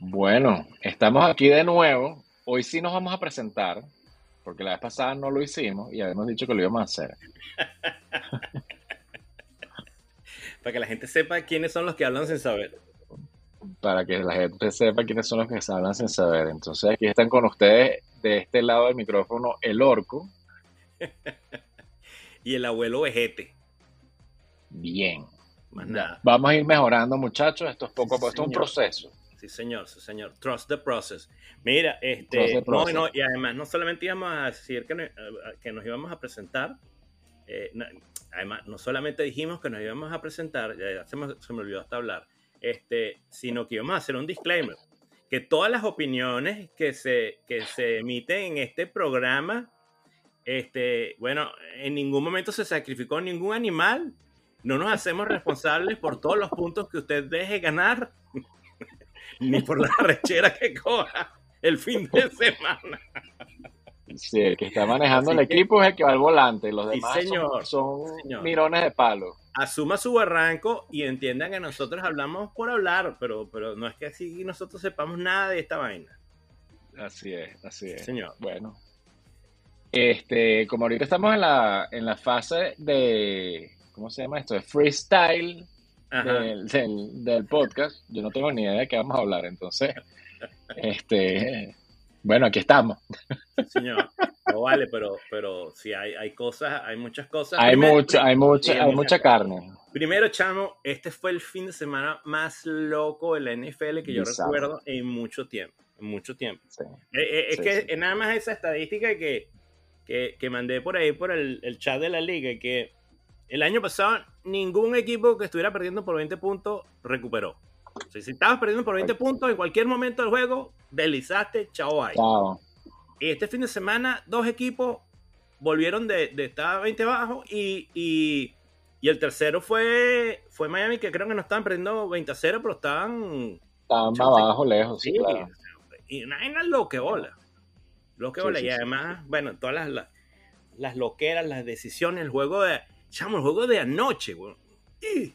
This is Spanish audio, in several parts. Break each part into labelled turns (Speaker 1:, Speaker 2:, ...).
Speaker 1: Bueno, estamos aquí de nuevo. Hoy sí nos vamos a presentar, porque la vez pasada no lo hicimos y habíamos dicho que lo íbamos a hacer.
Speaker 2: Para que la gente sepa quiénes son los que hablan sin saber.
Speaker 1: Para que la gente sepa quiénes son los que se hablan sin saber. Entonces aquí están con ustedes de este lado del micrófono el orco.
Speaker 2: y el abuelo vejete.
Speaker 1: Bien.
Speaker 2: Más nada.
Speaker 1: Vamos a ir mejorando, muchachos. Esto es poco a
Speaker 2: Sí,
Speaker 1: poco, esto es un proceso.
Speaker 2: Sí, señor, sí, señor. Trust the process. Mira, este,
Speaker 1: the
Speaker 2: no,
Speaker 1: process.
Speaker 2: no, y además no solamente íbamos a decir que, no- que nos íbamos a presentar, eh, no- además no solamente dijimos que nos íbamos a presentar, ya se, me, se me olvidó hasta hablar, este, sino que íbamos a hacer un disclaimer, que todas las opiniones que se, que se emiten en este programa, este, bueno, en ningún momento se sacrificó ningún animal, no nos hacemos responsables por todos los puntos que usted deje ganar ni por la rechera que coja el fin de semana.
Speaker 1: Sí, el que está manejando
Speaker 2: Así
Speaker 1: el
Speaker 2: que-
Speaker 1: equipo es el que va al volante. Los
Speaker 2: Sí,
Speaker 1: demás son-
Speaker 2: señor.
Speaker 1: son,
Speaker 2: Sí, señor.
Speaker 1: mirones de palo.
Speaker 2: Asuma su barranco y entiendan que nosotros hablamos por hablar, pero, pero no es que así nosotros sepamos nada de esta vaina.
Speaker 1: Así es, así es.
Speaker 2: Señor.
Speaker 1: Bueno. Este, como ahorita estamos en la, en la fase de, ¿cómo se llama esto? De freestyle
Speaker 2: Ajá.
Speaker 1: del, del, del podcast. Yo no tengo ni idea de qué vamos a hablar. Entonces, este, bueno, aquí estamos.
Speaker 2: Sí, señor. No vale, pero, pero sí hay, hay cosas, hay muchas cosas.
Speaker 1: Hay
Speaker 2: Primero-
Speaker 1: mucha, hay mucha, hay mucha carne.
Speaker 2: Primero, chamo, este fue el fin de semana más loco de la NFL que yo
Speaker 1: Bizarro.
Speaker 2: recuerdo en mucho tiempo. En mucho tiempo.
Speaker 1: Sí.
Speaker 2: Eh, eh, es que nada más esa estadística que, que, que mandé por ahí por el, el chat de la liga, que el año pasado ningún equipo que estuviera perdiendo por 20 puntos recuperó. O sea, si estabas perdiendo por 20 puntos en cualquier momento del juego, deslizaste, chao, bye.
Speaker 1: Chao.
Speaker 2: Y este fin de semana, dos equipos volvieron de, de estar 20 abajo y, y, y el tercero fue, fue Miami, que creo que no estaban perdiendo 20 a 0, pero estaban
Speaker 1: más
Speaker 2: Sí,
Speaker 1: abajo, lejos, sí, claro.
Speaker 2: y una vaina lo que bola. Lo que
Speaker 1: Sí,
Speaker 2: bola.
Speaker 1: sí,
Speaker 2: y
Speaker 1: sí.
Speaker 2: además, bueno, todas las, las, las loqueras, las decisiones, el juego de. Chamo, el juego de anoche, güey. Y,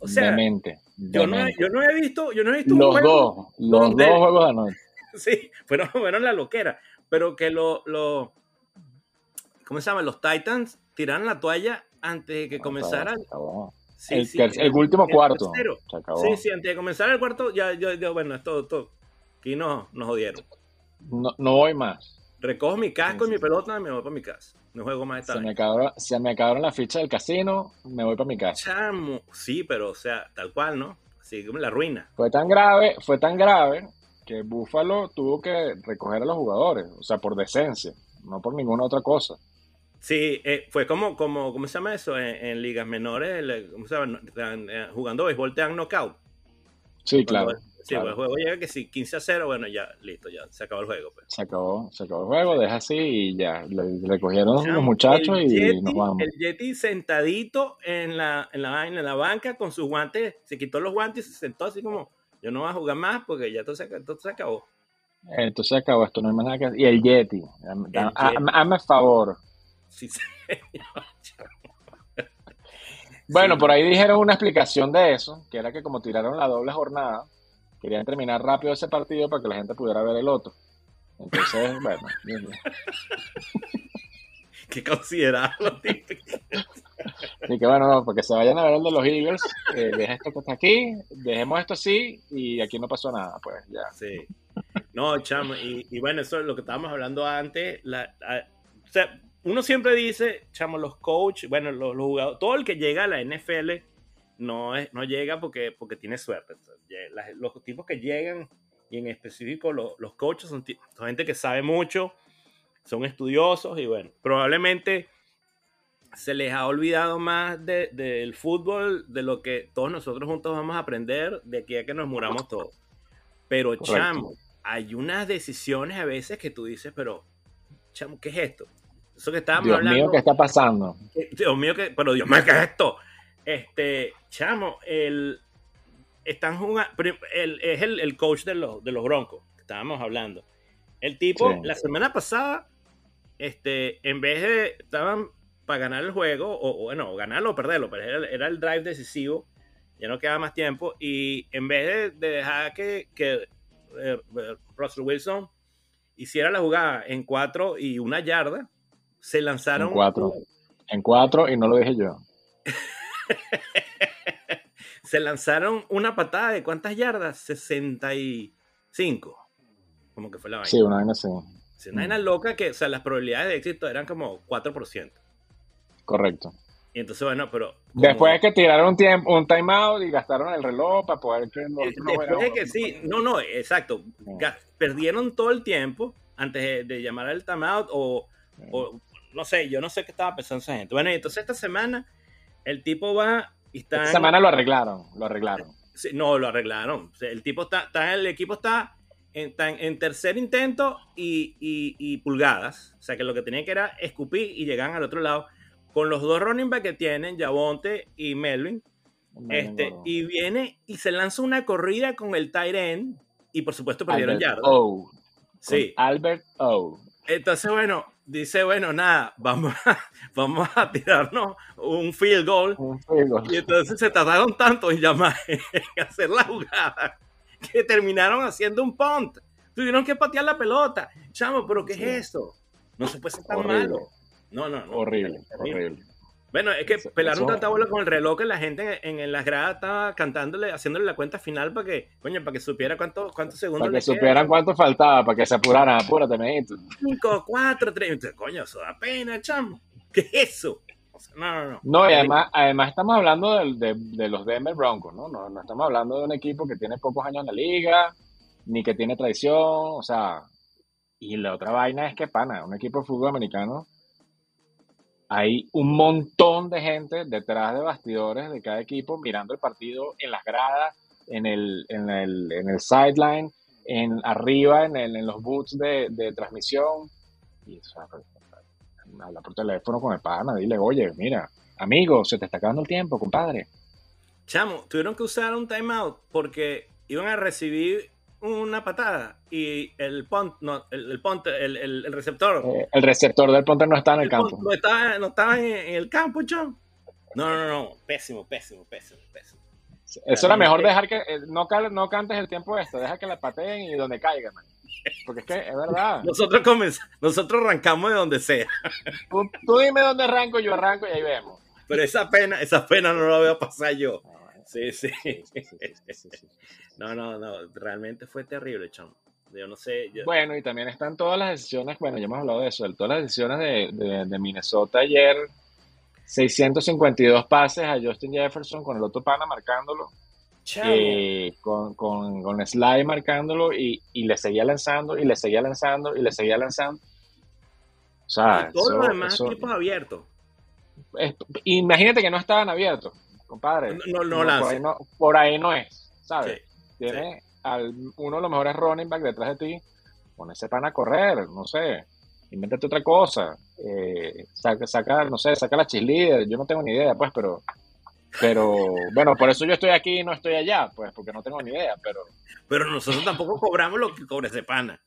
Speaker 2: O sea,
Speaker 1: Demente,
Speaker 2: yo no, he- yo no he visto, yo no he visto un
Speaker 1: Los
Speaker 2: juego.
Speaker 1: dos, los
Speaker 2: donde-
Speaker 1: dos juegos de anoche.
Speaker 2: Sí, fueron, fueron la loquera. Pero que lo, lo. ¿Cómo se llama? Los Titans tiraron la toalla antes de que comenzara. Sí,
Speaker 1: el,
Speaker 2: sí,
Speaker 1: el último
Speaker 2: el
Speaker 1: cuarto. Se acabó.
Speaker 2: Sí, sí, antes de comenzar el cuarto, ya, yo, yo, bueno, esto, esto, aquí no, nos jodieron.
Speaker 1: No, no voy más.
Speaker 2: Recojo mi casco
Speaker 1: Sí,
Speaker 2: y mi pelota y me voy para mi casa. No juego más esta
Speaker 1: Se me,
Speaker 2: vaina.
Speaker 1: acabaron, se me acabaron las fichas del casino, me voy para mi casa.
Speaker 2: Chamo, sí, pero o sea, tal cual, ¿no? Así como la ruina.
Speaker 1: Fue tan grave, fue tan grave que Buffalo tuvo que recoger a los jugadores, o sea, por decencia, no por ninguna otra cosa.
Speaker 2: Sí, eh, fue como, como, ¿cómo se llama eso? En, en ligas menores, el- ¿cómo se llama? Eh, jugando béisbol te dan knockout.
Speaker 1: Sí,
Speaker 2: Cuando-
Speaker 1: claro.
Speaker 2: Sí, pues el juego llega que si 15 a 0, bueno, ya, listo, ya se acabó el juego. Pues.
Speaker 1: Se acabó, se acabó el juego, deja así y ya, le recogieron
Speaker 2: Chamo,
Speaker 1: los muchachos y
Speaker 2: Yeti-
Speaker 1: nos vamos.
Speaker 2: El Yeti sentadito en la, en, la, en la banca con sus guantes, se quitó los guantes y se sentó así como, yo no voy a jugar más porque ya todo se, todo se acabó.
Speaker 1: Entonces se acabó esto, no hay más nada que hacer. Y el Yeti, hazme-
Speaker 2: El
Speaker 1: favor.
Speaker 2: Sí, señor.
Speaker 1: Bueno,
Speaker 2: Sí.
Speaker 1: por ahí dijeron una explicación de eso, que era que como tiraron la doble jornada, querían terminar rápido ese partido para que la gente pudiera ver el otro. Entonces, bueno,
Speaker 2: que considerarlo.
Speaker 1: así que bueno, no, porque se vayan a ver el de los Eagles, eh, deja esto que está aquí, dejemos esto así y aquí no pasó nada, pues ya.
Speaker 2: Sí. No, chamo, y, y bueno, eso es lo que estábamos hablando antes. La, o sea, uno siempre dice, chamo, los coaches, bueno, los, los jugadores, todo el que llega a la NFL no, es, no llega porque, porque tiene suerte. La- los tipos que llegan, y en específico los, los coaches, son, son gente que sabe mucho, son estudiosos y bueno, probablemente se les ha olvidado más de- del fútbol de lo que todos nosotros juntos vamos a aprender de aquí a que nos muramos todos. Pero,
Speaker 1: Correcto.
Speaker 2: chamo, hay unas decisiones a veces que tú dices, pero, chamo, ¿qué es esto? Eso que estábamos
Speaker 1: Dios
Speaker 2: hablando.
Speaker 1: mío, ¿qué está pasando?
Speaker 2: Dios mío, que, pero Dios mío, ¿qué es esto? Este, chamo, el, están jugando, es el, el, coach de los, de los Broncos, que estábamos hablando. El tipo, la semana pasada, este, en vez de, estaban para ganar el juego, o, bueno, ganarlo o perderlo, pero era, el drive decisivo, ya no quedaba más tiempo, y en vez de, dejar que, que eh, Russell Wilson hiciera la jugada en cuatro y una yarda, se lanzaron...
Speaker 1: En cuatro. En cuatro y no lo dije yo.
Speaker 2: se lanzaron una patada de cuántas yardas? 65. Como que fue la vaina.
Speaker 1: Sí, una vaina así.
Speaker 2: una vaina loca que, o sea, las probabilidades de éxito eran como 4%.
Speaker 1: Correcto.
Speaker 2: Y entonces, bueno, pero.
Speaker 1: Después que tiraron un tiempo, un timeout y gastaron el reloj para poder
Speaker 2: que Después de que sí, no, no, exacto. Perdieron todo el tiempo antes de, llamar al timeout o, o, no sé, yo no sé qué estaba pensando esa gente. Bueno, y entonces esta semana el tipo va y está.
Speaker 1: Esta semana lo arreglaron, lo arreglaron.
Speaker 2: no, lo arreglaron. el tipo está, está, el equipo está en, en tercer intento y, y, pulgadas. O sea que lo que tenía que era escupir y llegar al otro lado. Con los dos running back que tienen, Yabonte y Melvin. Este, y viene y se lanza una corrida con el tight end. Y por supuesto perdieron yardas.
Speaker 1: Oh. Sí. Albert O.
Speaker 2: Entonces, bueno, dice, bueno, nada, vamos a, vamos a tirarnos un field goal. Y entonces se tardaron tanto en llamar, en hacer la jugada, que terminaron haciendo un punt. Tuvieron que patear la pelota. Chamo, pero ¿qué es eso? No se puede ser tan malo. No, no, no.
Speaker 1: Horrible, horrible.
Speaker 2: Bueno, es que pelaron tanta bola con el reloj que la gente en, las gradas estaba cantándole, haciéndole la cuenta final para que, coño, para que supiera cuántos cuántos segundos
Speaker 1: Para que supieran cuánto faltaba, para que se apuraran, apúrate,
Speaker 2: mejito. 5, 4, 3, coño, eso da pena, chamo. ¿Qué es eso? no, no, no.
Speaker 1: No, y además, además estamos hablando de, de, los Denver Broncos, ¿no? ¿no? No estamos hablando de un equipo que tiene pocos años en la liga, ni que tiene tradición, o sea, y la otra vaina es que, pana, un equipo de fútbol americano hay un montón de gente detrás de bastidores de cada equipo mirando el partido en las gradas, en el, en el, en el sideline, en arriba, en, el, en los boots de, transmisión. Y eso, habla por teléfono con el pana, dile, oye, mira, amigo, se te está acabando el tiempo, compadre.
Speaker 2: Chamo, tuvieron que usar un timeout porque iban a recibir una patada y el punt, no, el, el, el, receptor.
Speaker 1: Eh, el receptor del punter no está en el, campo.
Speaker 2: no estaba, no estaba en, el campo, chon. No, no, no, pésimo, pésimo, pésimo, pésimo.
Speaker 1: Eso era mejor dejar que eh, no, no cantes el tiempo esto, deja que la pateen y donde caiga, Porque es que es verdad.
Speaker 2: Nosotros comenzamos, nosotros arrancamos de donde sea.
Speaker 1: Tú, dime dónde arranco, yo arranco y ahí vemos.
Speaker 2: Pero esa pena, esa pena no la voy a pasar yo. Sí, sí. No, no, no, realmente fue terrible, chamo. Yo no sé.
Speaker 1: Bueno, y también están todas las decisiones, bueno, ya hemos hablado de eso, todas las decisiones de, de, Minnesota ayer. 652 pases a Justin Jefferson con el otro pana marcándolo. Eh, con, con, con Sly marcándolo y, y, le seguía lanzando y le seguía lanzando y le seguía lanzando.
Speaker 2: O sea, y todos los demás equipos abiertos.
Speaker 1: imagínate que no estaban abiertos compadre.
Speaker 2: No, no, no,
Speaker 1: por, ahí no, es, ¿sabes? Tiene al, uno de los mejores running back detrás de ti, pon ese pan a correr, no sé, invéntate otra cosa, eh, saca, no sé, saca la cheerleader, yo no tengo ni idea, pues, pero, pero, bueno, por eso yo estoy aquí y no estoy allá, pues, porque no tengo ni idea, pero...
Speaker 2: Pero nosotros tampoco cobramos lo que cobra ese pana.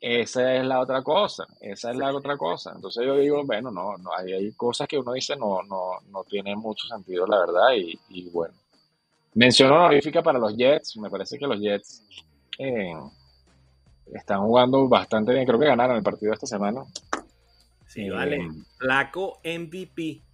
Speaker 1: Esa es la otra cosa, esa es la otra cosa. Entonces yo digo, bueno, no, no hay, hay cosas que uno dice no, no, no tiene mucho sentido, la verdad, y, y bueno. Menciono honorífica para los Jets, me parece que los Jets eh, están jugando bastante bien, creo que ganaron el partido esta semana.
Speaker 2: Sí, vale. Eh, Flaco MVP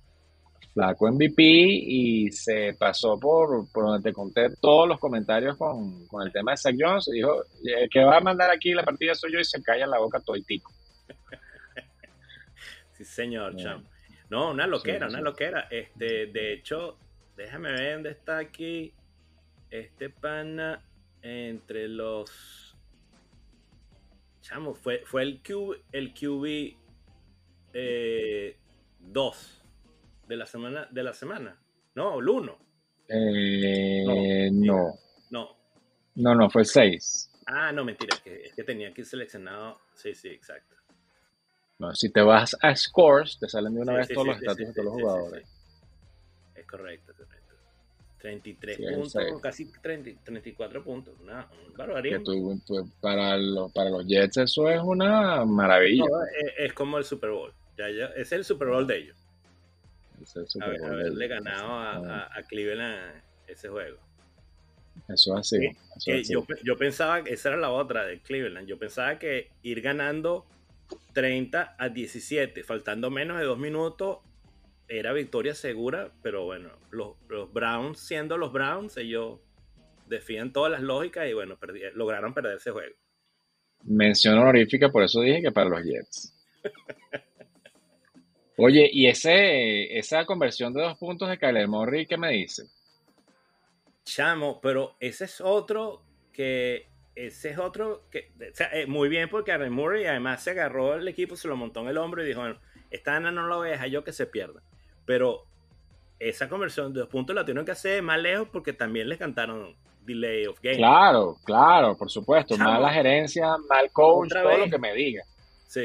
Speaker 1: flaco MVP y se pasó por, por donde te conté todos los comentarios con, con el tema de Zach Jones y dijo, el que va a mandar aquí la partida soy yo y se calla la boca todo y tico.
Speaker 2: sí, señor, cham. No, una loquera, una loquera. Este, de hecho, déjame ver dónde está aquí este pana entre los... Chamo, fue, fue el, Q, el QB 2. Eh, de la semana, de la semana. No, el 1.
Speaker 1: Eh, no,
Speaker 2: no.
Speaker 1: No, no, fue el 6.
Speaker 2: Ah, no, mentira, es que, es que tenía que ir seleccionado. Sí, sí, exacto.
Speaker 1: No, si te vas a scores, te salen de una vez todos los estatus de todos los jugadores.
Speaker 2: Es correcto, correcto. 33
Speaker 1: Sí, el
Speaker 2: puntos, casi 30 34 puntos. Una, un
Speaker 1: Que
Speaker 2: barbarismo.
Speaker 1: tú, pues, para, los, para los Jets eso es una maravilla.
Speaker 2: No, es, es como el Super Bowl. Ya, ya, es el Super Bowl de ellos. Haber- haberle ganado a, a- a Cleveland ese juego.
Speaker 1: Eso es así.
Speaker 2: Que-
Speaker 1: eso
Speaker 2: Que
Speaker 1: es así.
Speaker 2: yo, yo pensaba que esa era la otra de Cleveland. Yo pensaba que ir ganando 30 a 17, faltando menos de dos minutos, era victoria segura. Pero bueno, los, los Browns, siendo los Browns, ellos defían todas las lógicas y bueno, perdi- lograron perder ese juego.
Speaker 1: Mención honorífica, por eso dije que para los Jets. Oye, y ese, esa conversión de dos puntos de Kyler Murray, ¿qué me dice?
Speaker 2: Chamo, pero ese es otro que. Ese es otro que. O sea, eh, muy bien porque Aaron Murray además se agarró el equipo, se lo montó en el hombro y dijo: bueno, esta Ana no la voy a dejar yo que se pierda. Pero esa conversión de dos puntos la tuvieron que hacer más lejos porque también les cantaron delay of game.
Speaker 1: Claro, claro, por supuesto.
Speaker 2: Chamo.
Speaker 1: Mala gerencia, mal coach, todo
Speaker 2: vez.
Speaker 1: lo que me diga.
Speaker 2: Sí,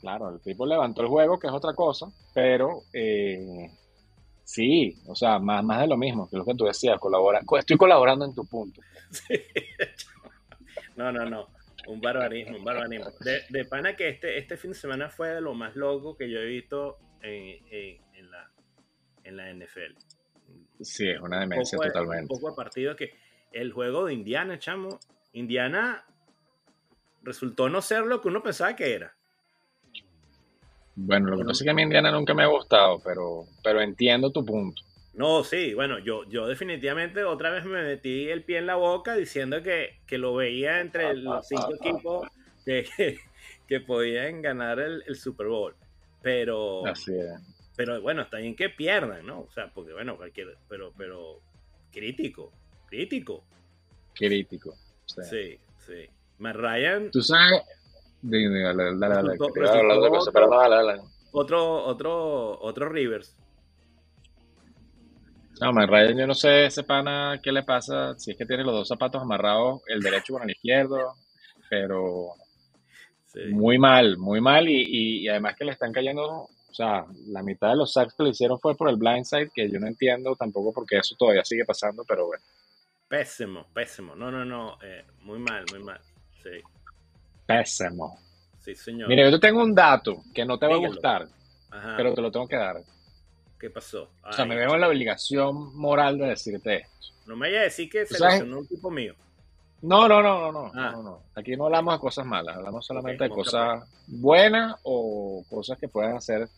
Speaker 1: Claro, el tipo levantó el juego, que es otra cosa, pero eh, sí, o sea, más, más de lo mismo, que lo que tú decías, colabora, co- estoy colaborando en tu punto.
Speaker 2: sí. No, no, no. Un barbarismo, un barbarismo. De, de pana que este, este fin de semana fue de lo más loco que yo he visto en, en- en la, en la NFL.
Speaker 1: Sí, es una demencia
Speaker 2: poco,
Speaker 1: totalmente.
Speaker 2: un poco de partido que el juego de Indiana, chamo, Indiana resultó no ser lo que uno pensaba que era.
Speaker 1: Bueno, lo que pasa es que a mí Indiana nunca me ha gustado, pero, pero entiendo tu punto.
Speaker 2: No, sí, bueno, yo, yo definitivamente otra vez me metí el pie en la boca diciendo que, que lo veía entre los cinco equipos que, que, que podían ganar el, el Super Bowl. Pero,
Speaker 1: Así es.
Speaker 2: pero bueno, está bien que pierdan, ¿no? O sea, porque bueno, cualquier, pero, pero crítico, crítico.
Speaker 1: Crítico. o sea.
Speaker 2: Sí, sí. Matt Ryan
Speaker 1: Tú sabes.
Speaker 2: Otro, otro, otro Rivers.
Speaker 1: No, man, Ryan, yo no sé ese pana qué le pasa, si es que tiene los dos zapatos amarrados, el derecho con el izquierdo, pero
Speaker 2: Sí.
Speaker 1: muy mal, muy mal, y, y- y además que le están cayendo, o sea, la mitad de los sacks que le hicieron fue por el blindside, que yo no entiendo tampoco porque eso todavía sigue pasando, pero bueno,
Speaker 2: Pésimo, pésimo. No, no, no. eh, muy mal, muy mal. Sí,
Speaker 1: pésimo.
Speaker 2: sí, señor.
Speaker 1: Mira, yo te tengo un dato que no te va a gustar,
Speaker 2: Ajá.
Speaker 1: pero te lo tengo que dar.
Speaker 2: ¿Qué pasó?
Speaker 1: O sea, me veo en la obligación moral de decirte esto.
Speaker 2: No me vaya a decir que
Speaker 1: ¿Tú
Speaker 2: se
Speaker 1: sabes?
Speaker 2: lesionó un tipo mío.
Speaker 1: No, no, no, no, no,
Speaker 2: Ah.
Speaker 1: no, no. Aquí no hablamos de cosas malas, hablamos solamente de cosas buenas o cosas que puedan ser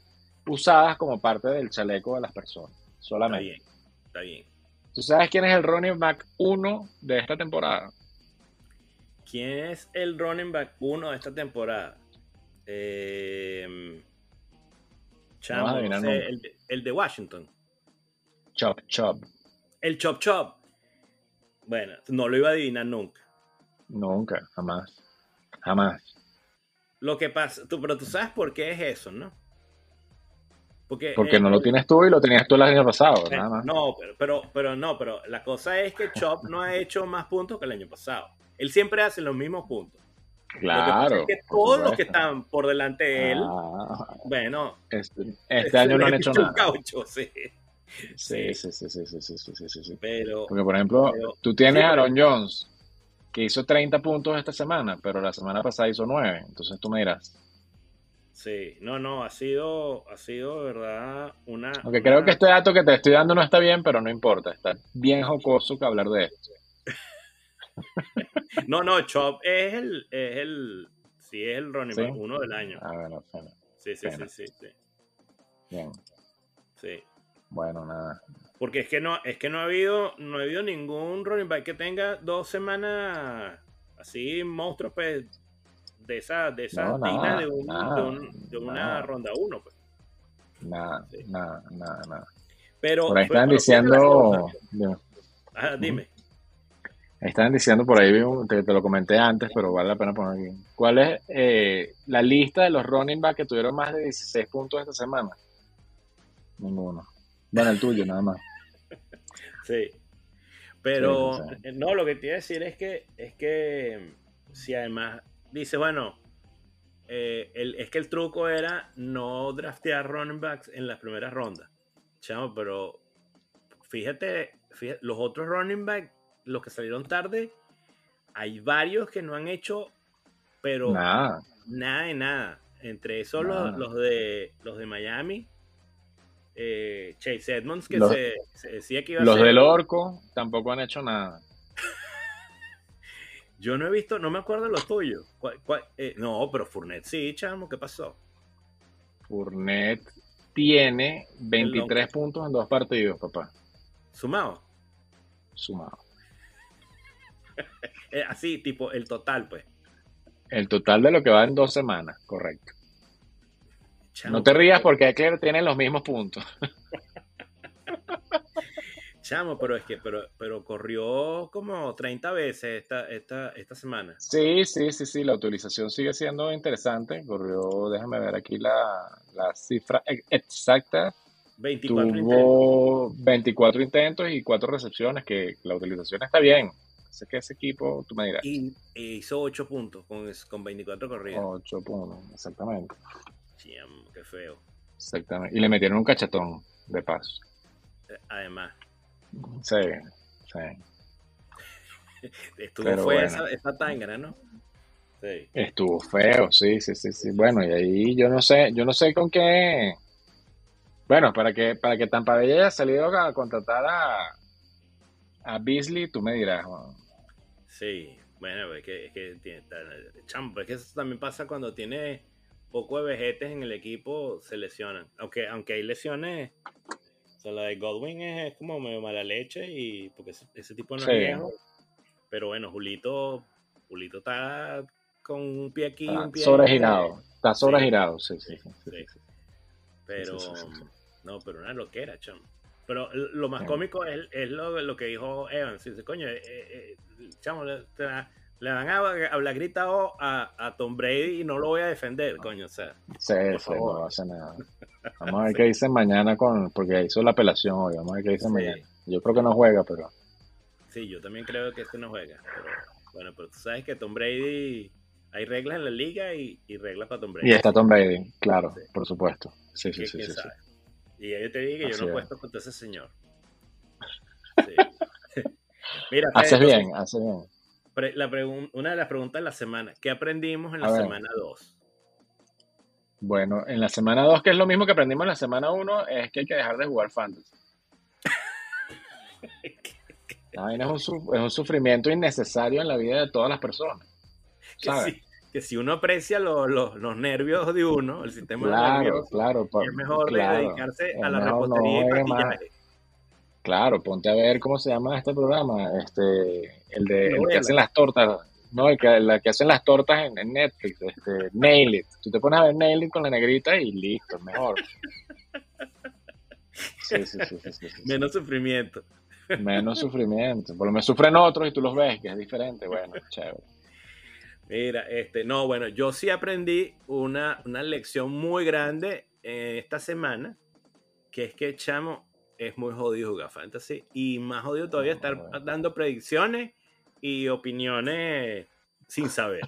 Speaker 1: usadas como parte del chaleco de las personas.
Speaker 2: Está
Speaker 1: Solamente.
Speaker 2: bien, está bien.
Speaker 1: ¿Tú sabes quién es el running back 1 de esta temporada?
Speaker 2: ¿Quién es el running back uno de esta temporada? Eh, chamo,
Speaker 1: no
Speaker 2: sé, el, de- el de Washington.
Speaker 1: Chop, chop.
Speaker 2: El Chop Chop. Bueno, no lo iba a adivinar nunca.
Speaker 1: Nunca, jamás. Jamás.
Speaker 2: Lo que pasa, tú, pero tú sabes por qué es eso, ¿no? Porque,
Speaker 1: Porque
Speaker 2: eh,
Speaker 1: no lo tienes tú y lo tenías tú el año pasado,
Speaker 2: Eh,
Speaker 1: nada más.
Speaker 2: No, pero, pero, pero no, pero la cosa es que Chop no ha hecho más puntos que el año pasado él siempre hace los mismos puntos.
Speaker 1: Claro.
Speaker 2: Es que todos los que están por delante de él,
Speaker 1: ah.
Speaker 2: bueno,
Speaker 1: este, este, año no han hecho nada.
Speaker 2: Sí.
Speaker 1: Sí, sí. Sí, sí, sí, sí, sí, sí,
Speaker 2: Pero,
Speaker 1: Porque, por ejemplo,
Speaker 2: pero,
Speaker 1: tú tienes a Aaron Jones, que hizo 30 puntos esta semana, pero la semana pasada hizo 9. Entonces tú me dirás.
Speaker 2: Sí, no, no, ha sido, ha sido, verdad, una.
Speaker 1: Aunque creo que este dato que te estoy dando no está bien, pero no importa. Está bien jocoso que hablar de esto.
Speaker 2: No, no, Chop es el, es el, sí, es el running
Speaker 1: ¿Sí?
Speaker 2: back uno del año.
Speaker 1: Ah, bueno, bueno,
Speaker 2: Sí, sí, sí, sí, sí,
Speaker 1: bien.
Speaker 2: sí.
Speaker 1: Bueno, nada.
Speaker 2: Porque es que no, es que no ha habido, no ha habido ningún running back que tenga dos semanas así monstruos pues, de esa, de esa
Speaker 1: No, nada,
Speaker 2: de, un-
Speaker 1: nada,
Speaker 2: de, un- de una
Speaker 1: nada.
Speaker 2: ronda uno, pues.
Speaker 1: Nada,
Speaker 2: Sí.
Speaker 1: nada, nada, nada.
Speaker 2: Pero
Speaker 1: Por ahí
Speaker 2: pero-
Speaker 1: están
Speaker 2: pero
Speaker 1: diciendo.
Speaker 2: Ajá, dime.
Speaker 1: Estaban diciendo por ahí, te, te lo comenté antes, pero vale la pena poner aquí. ¿Cuál es eh, la lista de los running back que tuvieron más de 16 puntos esta semana? Ninguno. Bueno, el tuyo, nada más.
Speaker 2: Sí. Pero
Speaker 1: Sí, sí, sí.
Speaker 2: eh, no, lo que te iba a decir es que es que si además dice, bueno, eh, el- es que el truco era no draftear running backs en las primeras rondas. Chamo, pero fíjate los otros running back, los que salieron tarde, hay varios que no han hecho, pero
Speaker 1: nada,
Speaker 2: nada de nada. Entre esos los, los, de los de Miami, eh, Chase Edmonds, que se, decía que iba a
Speaker 1: Los del Orco tampoco han hecho nada.
Speaker 2: Yo no he visto, no me acuerdo los tuyos. Eh, no, pero Fournette sí, chamo, ¿qué pasó?
Speaker 1: Fournette tiene 23 puntos en dos partidos, papá.
Speaker 2: ¿Sumado?
Speaker 1: Sumado.
Speaker 2: Eh, así, tipo, el total, pues.
Speaker 1: El total de lo que va en dos semanas, correcto. no te rías porque Eckler tiene los mismos puntos.
Speaker 2: Chamo, pero es que, pero, pero corrió como 30 veces esta, esta, esta semana.
Speaker 1: Sí, sí, sí, sí, la utilización sigue siendo interesante. Corrió, déjame ver aquí la, cifra e, exacta.
Speaker 2: 24
Speaker 1: Tuvo intentos. 24 intentos y 4 recepciones, que la utilización está bien. Sé que ese equipo, tú me dirás.
Speaker 2: Y hizo 8 puntos con, con 24 corridas.
Speaker 1: 8 puntos, exactamente.
Speaker 2: Chamo, qué feo.
Speaker 1: Exactamente. Y le metieron un cachetón de paso.
Speaker 2: Eh, además.
Speaker 1: Sí, sí.
Speaker 2: Estuvo feo esa, esa tangana, ¿no?
Speaker 1: Sí. Estuvo feo, sí, sí, sí, sí. Bueno, y ahí yo no sé, yo no sé con qué. Bueno, para que, para que Tampa Bay haya salido a contratar a, a Beasley, tú me dirás.
Speaker 2: Sí, bueno, es que, es que, es que eso también pasa cuando tiene poco de vejetes en el equipo, se lesionan. Aunque, aunque hay lesiones o sea, la de Godwin es, como medio mala leche y porque ese, tipo no es viejo. Pero bueno, Julito, Julito está con un pie aquí, un pie
Speaker 1: sobregirado. Está sobregirado, sí, sí, sí.
Speaker 2: Pero, no, pero una loquera, chamo. Pero lo más cómico es, es lo, lo, que dijo Evans. Dice, coño, eh, eh, chamo, le, van a hablar gritado a, a, Tom Brady y no lo voy a defender, coño, o sea.
Speaker 1: Sí, sí, no hace nada. Vamos a ver qué dicen mañana con, porque hizo la apelación hoy, vamos a ver qué dicen mañana. Yo creo que no juega, pero.
Speaker 2: Sí, yo también creo que este no juega. Pero, bueno, pero tú sabes que Tom Brady, hay reglas en la liga y, reglas para Tom Brady.
Speaker 1: Y está Tom Brady, claro, por supuesto. Sí, sí, sí, sí,
Speaker 2: Y yo te dije que yo no he puesto contra ese señor. Mira,
Speaker 1: haces bien, haces bien.
Speaker 2: La una de las preguntas de la semana, ¿qué aprendimos en la semana 2?
Speaker 1: Bueno, en la semana 2, que es lo mismo que aprendimos en la semana 1, es que hay que dejar de jugar fantasy. es un, sufrimiento innecesario en la vida de todas las personas.
Speaker 2: Que, si, uno aprecia los nervios de uno, el sistema
Speaker 1: claro,
Speaker 2: nervioso,
Speaker 1: claro,
Speaker 2: es mejor dedicarse a la repostería y maquillaje.
Speaker 1: Claro, ponte a ver cómo se llama este programa, este, el de el que hacen las tortas no, el que, la que hacen las tortas en, Netflix, este, Nail It. Tú te pones a ver Nail It con la negrita y listo, mejor.
Speaker 2: Sí, sí, sí, sí, Menos sufrimiento.
Speaker 1: Menos sufrimiento. Por lo menos sufren otros y tú los ves, que es diferente. Bueno, chévere.
Speaker 2: Mira, este, no, bueno, yo sí aprendí una, una lección muy grande esta semana, que es que chamo es muy jodido jugar fantasy y más jodido todavía estar dando predicciones y opiniones sin saber.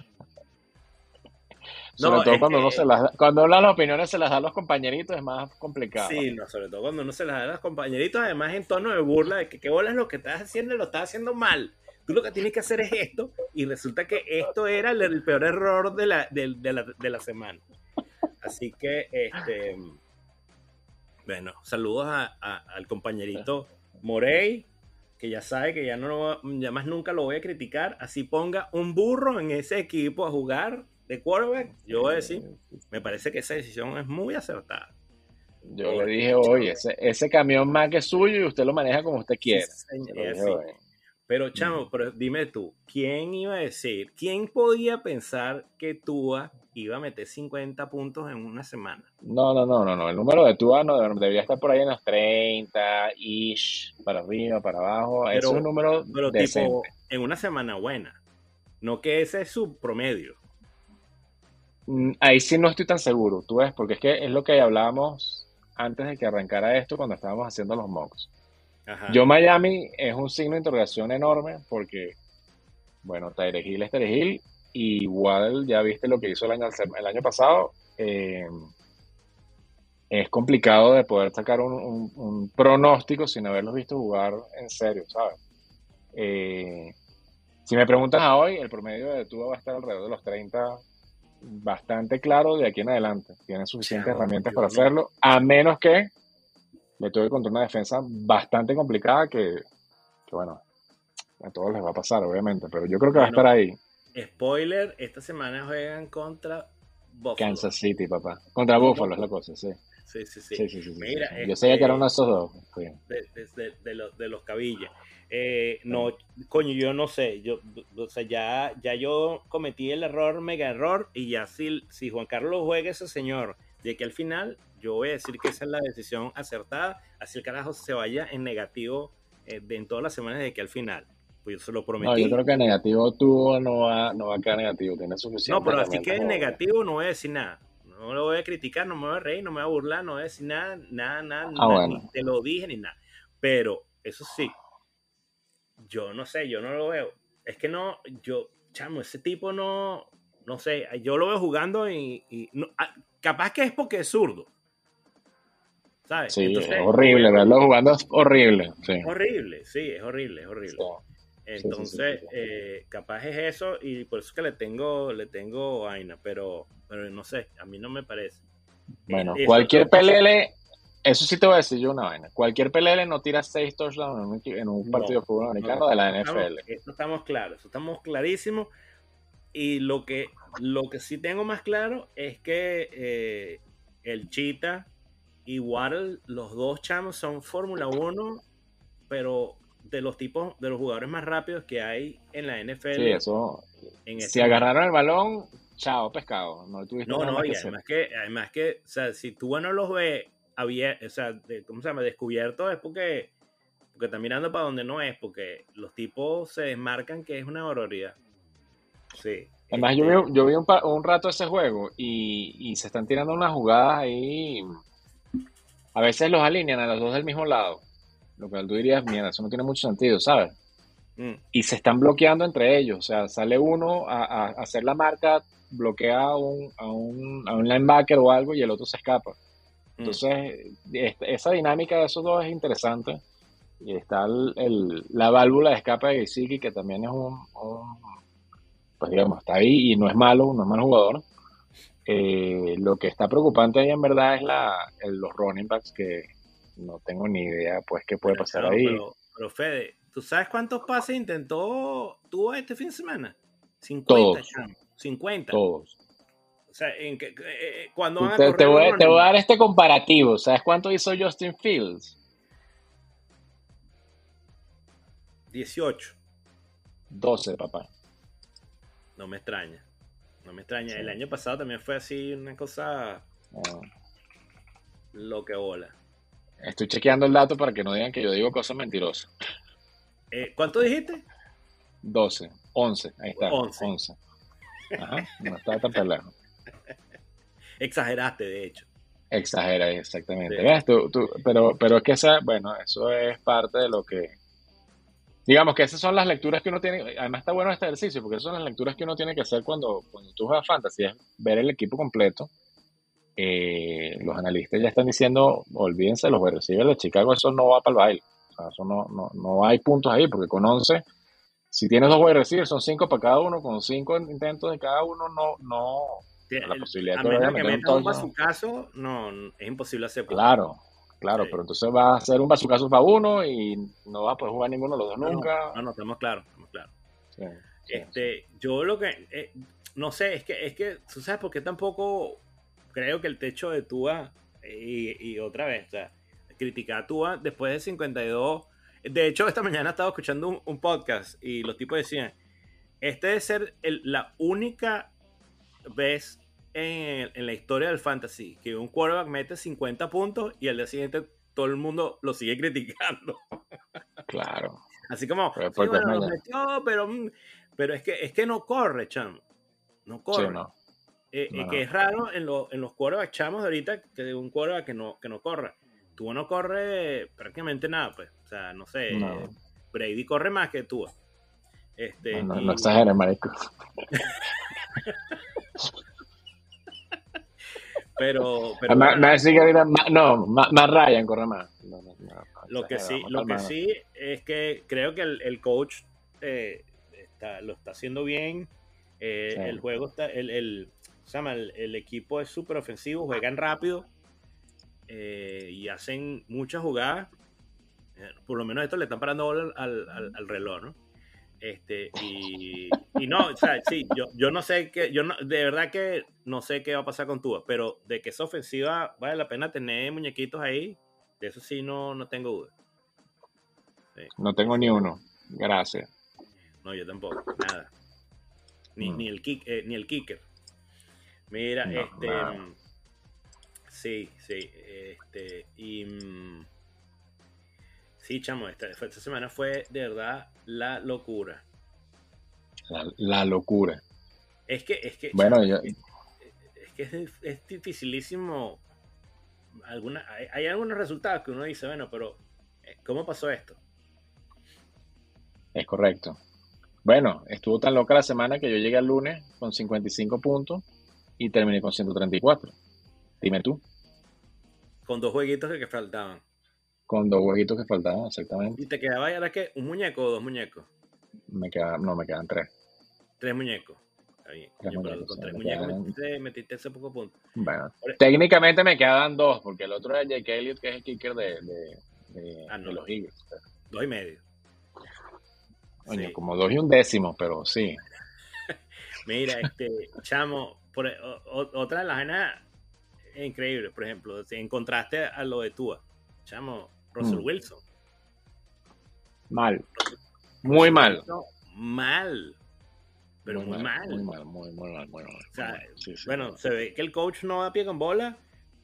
Speaker 1: sobre todo cuando, se las, cuando las opiniones se las da a los compañeritos es más complicado.
Speaker 2: Sí, no, sobre todo cuando uno se las da a los compañeritos, además en tono de burla de que qué bolas lo que estás haciendo y lo estás haciendo mal. Tú lo que tienes que hacer es esto y resulta que esto era el, peor error de la, de, la, de la semana. Así que, este, bueno, saludos al compañerito Morey, que ya sabe que ya no ya más nunca lo voy a criticar, así ponga un burro en ese equipo a jugar de quarterback, yo voy a decir, me parece que esa decisión es muy acertada.
Speaker 1: Yo le dije, oye, ese, ese camión más que suyo y usted lo maneja como usted quiere.
Speaker 2: Pero chamo, pero dime tú, ¿quién iba a decir, quién podía pensar que Tua iba a meter 50 puntos en una semana.
Speaker 1: No, no, no, no, no. El número de Tua no debería estar por ahí en los 30, ish, para arriba, para abajo. es un número pero tipo
Speaker 2: en una semana buena. No que ese es su promedio.
Speaker 1: Mm, ahí sí no estoy tan seguro, tú ves, porque es que es lo que hablábamos antes de que arrancara esto cuando estábamos haciendo los mocks. Yo Miami es un signo de interrogación enorme porque, bueno, Tyre Hill es Tyre Hill igual ya viste lo que hizo el año, el año pasado. Eh, es complicado de poder sacar un, pronóstico sin haberlos visto jugar en serio, ¿sabes? Eh, si me preguntas a hoy, el promedio de Tua va a estar alrededor de los 30, bastante claro de aquí en adelante. Tiene suficientes herramientas para hacerlo, a menos que le tuve contra una defensa bastante complicada que, bueno, a todos les va a pasar, obviamente, pero yo creo que va a estar ahí.
Speaker 2: Spoiler, esta semana juegan contra
Speaker 1: Buffalo. Kansas City, papá. Contra Buffalo es la cosa, sí.
Speaker 2: Sí, sí, sí.
Speaker 1: Mira, yo sabía que era uno de esos dos.
Speaker 2: De, los, de los cabillas. Eh, no, coño, yo no sé, yo, o sea, ya, ya yo cometí el error, mega error, y ya si, si Juan Carlos juega ese señor de que al final, yo voy a decir que esa es la decisión acertada, así el carajo se vaya en negativo eh, en todas las semanas de que al final. Pues yo se lo prometí.
Speaker 1: No, yo creo que negativo tú no va, no va a quedar negativo, tiene suficiente.
Speaker 2: No, pero así que en negativo no voy a decir nada. No lo voy a criticar, no me voy a reír, no me voy a burlar, no voy a decir nada, nada, nada, ah, ni te lo dije ni nada. Pero eso sí, yo no sé, yo no lo veo. Es que no, yo, chamo, ese tipo no, no sé, yo lo veo jugando y, ah, capaz que es porque es zurdo.
Speaker 1: ¿Sabes? Sí, es horrible, verlo jugando es horrible. Sí.
Speaker 2: Horrible, sí, es horrible, es horrible. Entonces, eh, capaz es eso y por eso es que le tengo, le tengo vaina, pero, pero no sé, a mí no me parece.
Speaker 1: Bueno, cualquier PLL eso sí te voy a decir yo una vaina. Cualquier PLL no tira seis touchdowns en un, partido de fútbol americano de la NFL.
Speaker 2: eso estamos claros, eso estamos clarísimos. Y lo que, lo que sí tengo más claro es que eh, el Cheetah y Waddle, los dos chamos son Fórmula 1, pero de los tipos, de los jugadores más rápidos que hay en la NFL.
Speaker 1: Sí, eso. si este agarraron el balón, chao, pescado. No,
Speaker 2: no, no y además que, además que, o sea, si tú no los ves había, o sea, ¿cómo se llama? Descubierto es porque, porque está mirando para donde no es, porque los tipos se desmarcan que es una barbaridad. Sí.
Speaker 1: Además, yo este vi, yo vi un, un, rato ese juego y, y, se están tirando unas jugadas ahí. A veces los alinean a los dos del mismo lado. Lo que tú dirías, mira, eso no tiene mucho sentido, ¿sabes? Mm. Y se están bloqueando entre ellos. O sea, sale uno a, a hacer la marca, bloquea a un, a, un, a un linebacker o algo y el otro se escapa. Mm. Entonces, esa dinámica de esos dos es interesante. Y está el, la válvula de escape de Gesicki, que también es un, pues digamos, está ahí y no es malo, no es mal jugador. Eh, lo que está preocupante ahí en verdad es la, los running backs, que no tengo ni idea, pues, qué puede pasar ahí.
Speaker 2: Pero, Fede, ¿tú sabes cuántos pases intentó tuvo este fin de semana?
Speaker 1: 50, Todos.
Speaker 2: 50.
Speaker 1: Todos.
Speaker 2: O sea, en que, eh, eh, cuando van
Speaker 1: a te, voy, te, voy, a dar este comparativo. ¿Sabes cuánto hizo Justin Fields?
Speaker 2: 18.
Speaker 1: 12, papá.
Speaker 2: No me extraña. No me extraña. El año pasado también fue así una cosa. Ah. Lo que bola.
Speaker 1: Estoy chequeando el dato para que no digan que yo digo cosas mentirosas.
Speaker 2: Eh, ¿Cuánto dijiste?
Speaker 1: 12. 11. Ahí está. 11. 11. Ajá. No está tan pelado.
Speaker 2: Exageraste, de hecho.
Speaker 1: Exagera, exactamente. pero, pero es que esa, bueno, eso es parte de lo que. Digamos que esas son las lecturas que uno tiene. Además, está bueno este ejercicio, porque esas son las lecturas que uno tiene que hacer cuando, cuando tú juegas fantasy, es ver el equipo completo. Eh, los analistas ya están diciendo, olvídense, los receivers de Chicago, eso no va para el baile. O sea, eso no, no, no hay puntos ahí, porque con 11, si tienes dos wide receivers, son cinco para cada uno, con cinco intentos de cada uno, no, no,
Speaker 2: la posibilidad a menos que metas un bazucazo, no, es imposible hacer.
Speaker 1: Claro, claro, pero entonces va a ser un bazucazo para uno y no va a poder jugar ninguno de los dos nunca.
Speaker 2: No, no, estamos claros, estamos claros. este, Yo lo que, eh, no sé, es que, es que, tú sabes por qué tampoco creo que el techo de Tua, y, otra vez, o sea, criticar a Tua después de 52. De hecho, esta mañana estaba escuchando un, podcast y los tipos decían, este debe ser la única vez en, la historia del fantasy que un quarterback mete 50 puntos y al día siguiente todo el mundo lo sigue criticando.
Speaker 1: Claro.
Speaker 2: Así como, pero, metió, pero, mm, pero es que es que no corre, chamo. No corre. Eh, eh, que es raro en, en los quarterbacks chamos de ahorita que un quarterback que no, que no corre. Tú no corre prácticamente nada, pues. O sea, no sé. Brady corre más que tú.
Speaker 1: Este, no, no exageres, marico.
Speaker 2: Pero, pero bueno,
Speaker 1: que ahorita, ma- no, más, más Ryan corre más. No, no, no,
Speaker 2: lo que sí, lo que sí es que creo que el, el coach eh, está- lo está haciendo bien. Eh,
Speaker 1: Sí.
Speaker 2: El juego está, el, el, se llama, el, el equipo es súper ofensivo, juegan rápido eh, y hacen muchas jugadas. Por lo menos esto le están parando al, al- al reloj, ¿no? Este, y, y no, o sea, sí, yo, yo no sé qué, yo no, de verdad que no sé qué va a pasar con Tua, pero de que es ofensiva vale la pena tener muñequitos ahí, de eso sí no, no tengo duda.
Speaker 1: No tengo ni uno. Gracias.
Speaker 2: No, yo tampoco, nada. Ni,
Speaker 1: Mm.
Speaker 2: ni, el, kick, eh, ni el kicker. Mira,
Speaker 1: No,
Speaker 2: este.
Speaker 1: nada.
Speaker 2: mm, Sí, sí. Este. Y. mm, Sí, chamo, esta, esta semana fue de verdad la locura.
Speaker 1: La, la locura.
Speaker 2: Es que, es que.
Speaker 1: Bueno,
Speaker 2: chamo,
Speaker 1: yo,
Speaker 2: es que es, es dificilísimo. Alguna, hay, hay algunos resultados que uno dice, bueno, pero eh, ¿cómo pasó esto?
Speaker 1: es correcto. Bueno, estuvo tan loca la semana que yo llegué al lunes con 55 puntos y terminé con 134. Dime tú,
Speaker 2: Con dos jueguitos que faltaban.
Speaker 1: Con dos huevitos que faltaban, exactamente.
Speaker 2: Y te quedaba ya que un muñeco o dos muñecos.
Speaker 1: Me quedan, no, me quedan tres.
Speaker 2: Tres muñecos.
Speaker 1: Tres
Speaker 2: con tres
Speaker 1: me
Speaker 2: muñecos
Speaker 1: quedan-
Speaker 2: metiste, metiste ese poco punto.
Speaker 1: Bueno, técnicamente me quedan dos, porque el otro es Jake Elliott, que es el kicker de, de, de-
Speaker 2: Ah, no.
Speaker 1: de los Eagles.
Speaker 2: Dos y medio. Sí.
Speaker 1: como dos y un décimo, pero sí.
Speaker 2: Mira, este, chamo, por, o- o- otra de las vainas increíbles, por ejemplo, si encontraste a lo de Tua, chamo, Russell
Speaker 1: Mm.
Speaker 2: Wilson.
Speaker 1: Mal. Muy mal.
Speaker 2: Mal. Pero muy, mal.
Speaker 1: Muy mal, muy, muy mal, muy mal.
Speaker 2: O sea,
Speaker 1: muy mal. Sí, sí.
Speaker 2: Bueno, se ve que el coach no da pie con bola,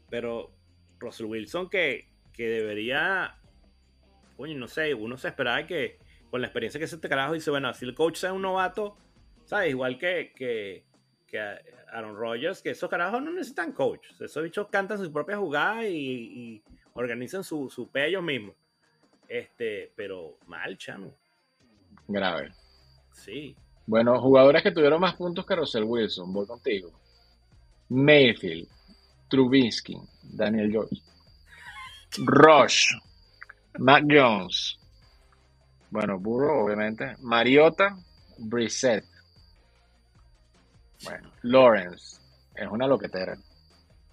Speaker 2: pero Russell Wilson que, que debería, coño, no sé, uno se esperaba que con la experiencia que ese este carajo dice, bueno, si el coach sea un novato, ¿sabes? Igual que, que, que Aaron Rodgers, que esos carajos no necesitan coach. Esos bichos cantan sus propias jugadas y, y organizan su, su pe ellos mismos. Este, pero mal, chamo.
Speaker 1: Grave.
Speaker 2: Sí.
Speaker 1: Bueno, jugadores que tuvieron más puntos que Russell Wilson, voy contigo. Mayfield, Trubisky, Daniel Jones, Rush, Mac Jones, bueno, Burrow, obviamente, Mariota, Brissett, bueno, Lawrence, es una loquetera,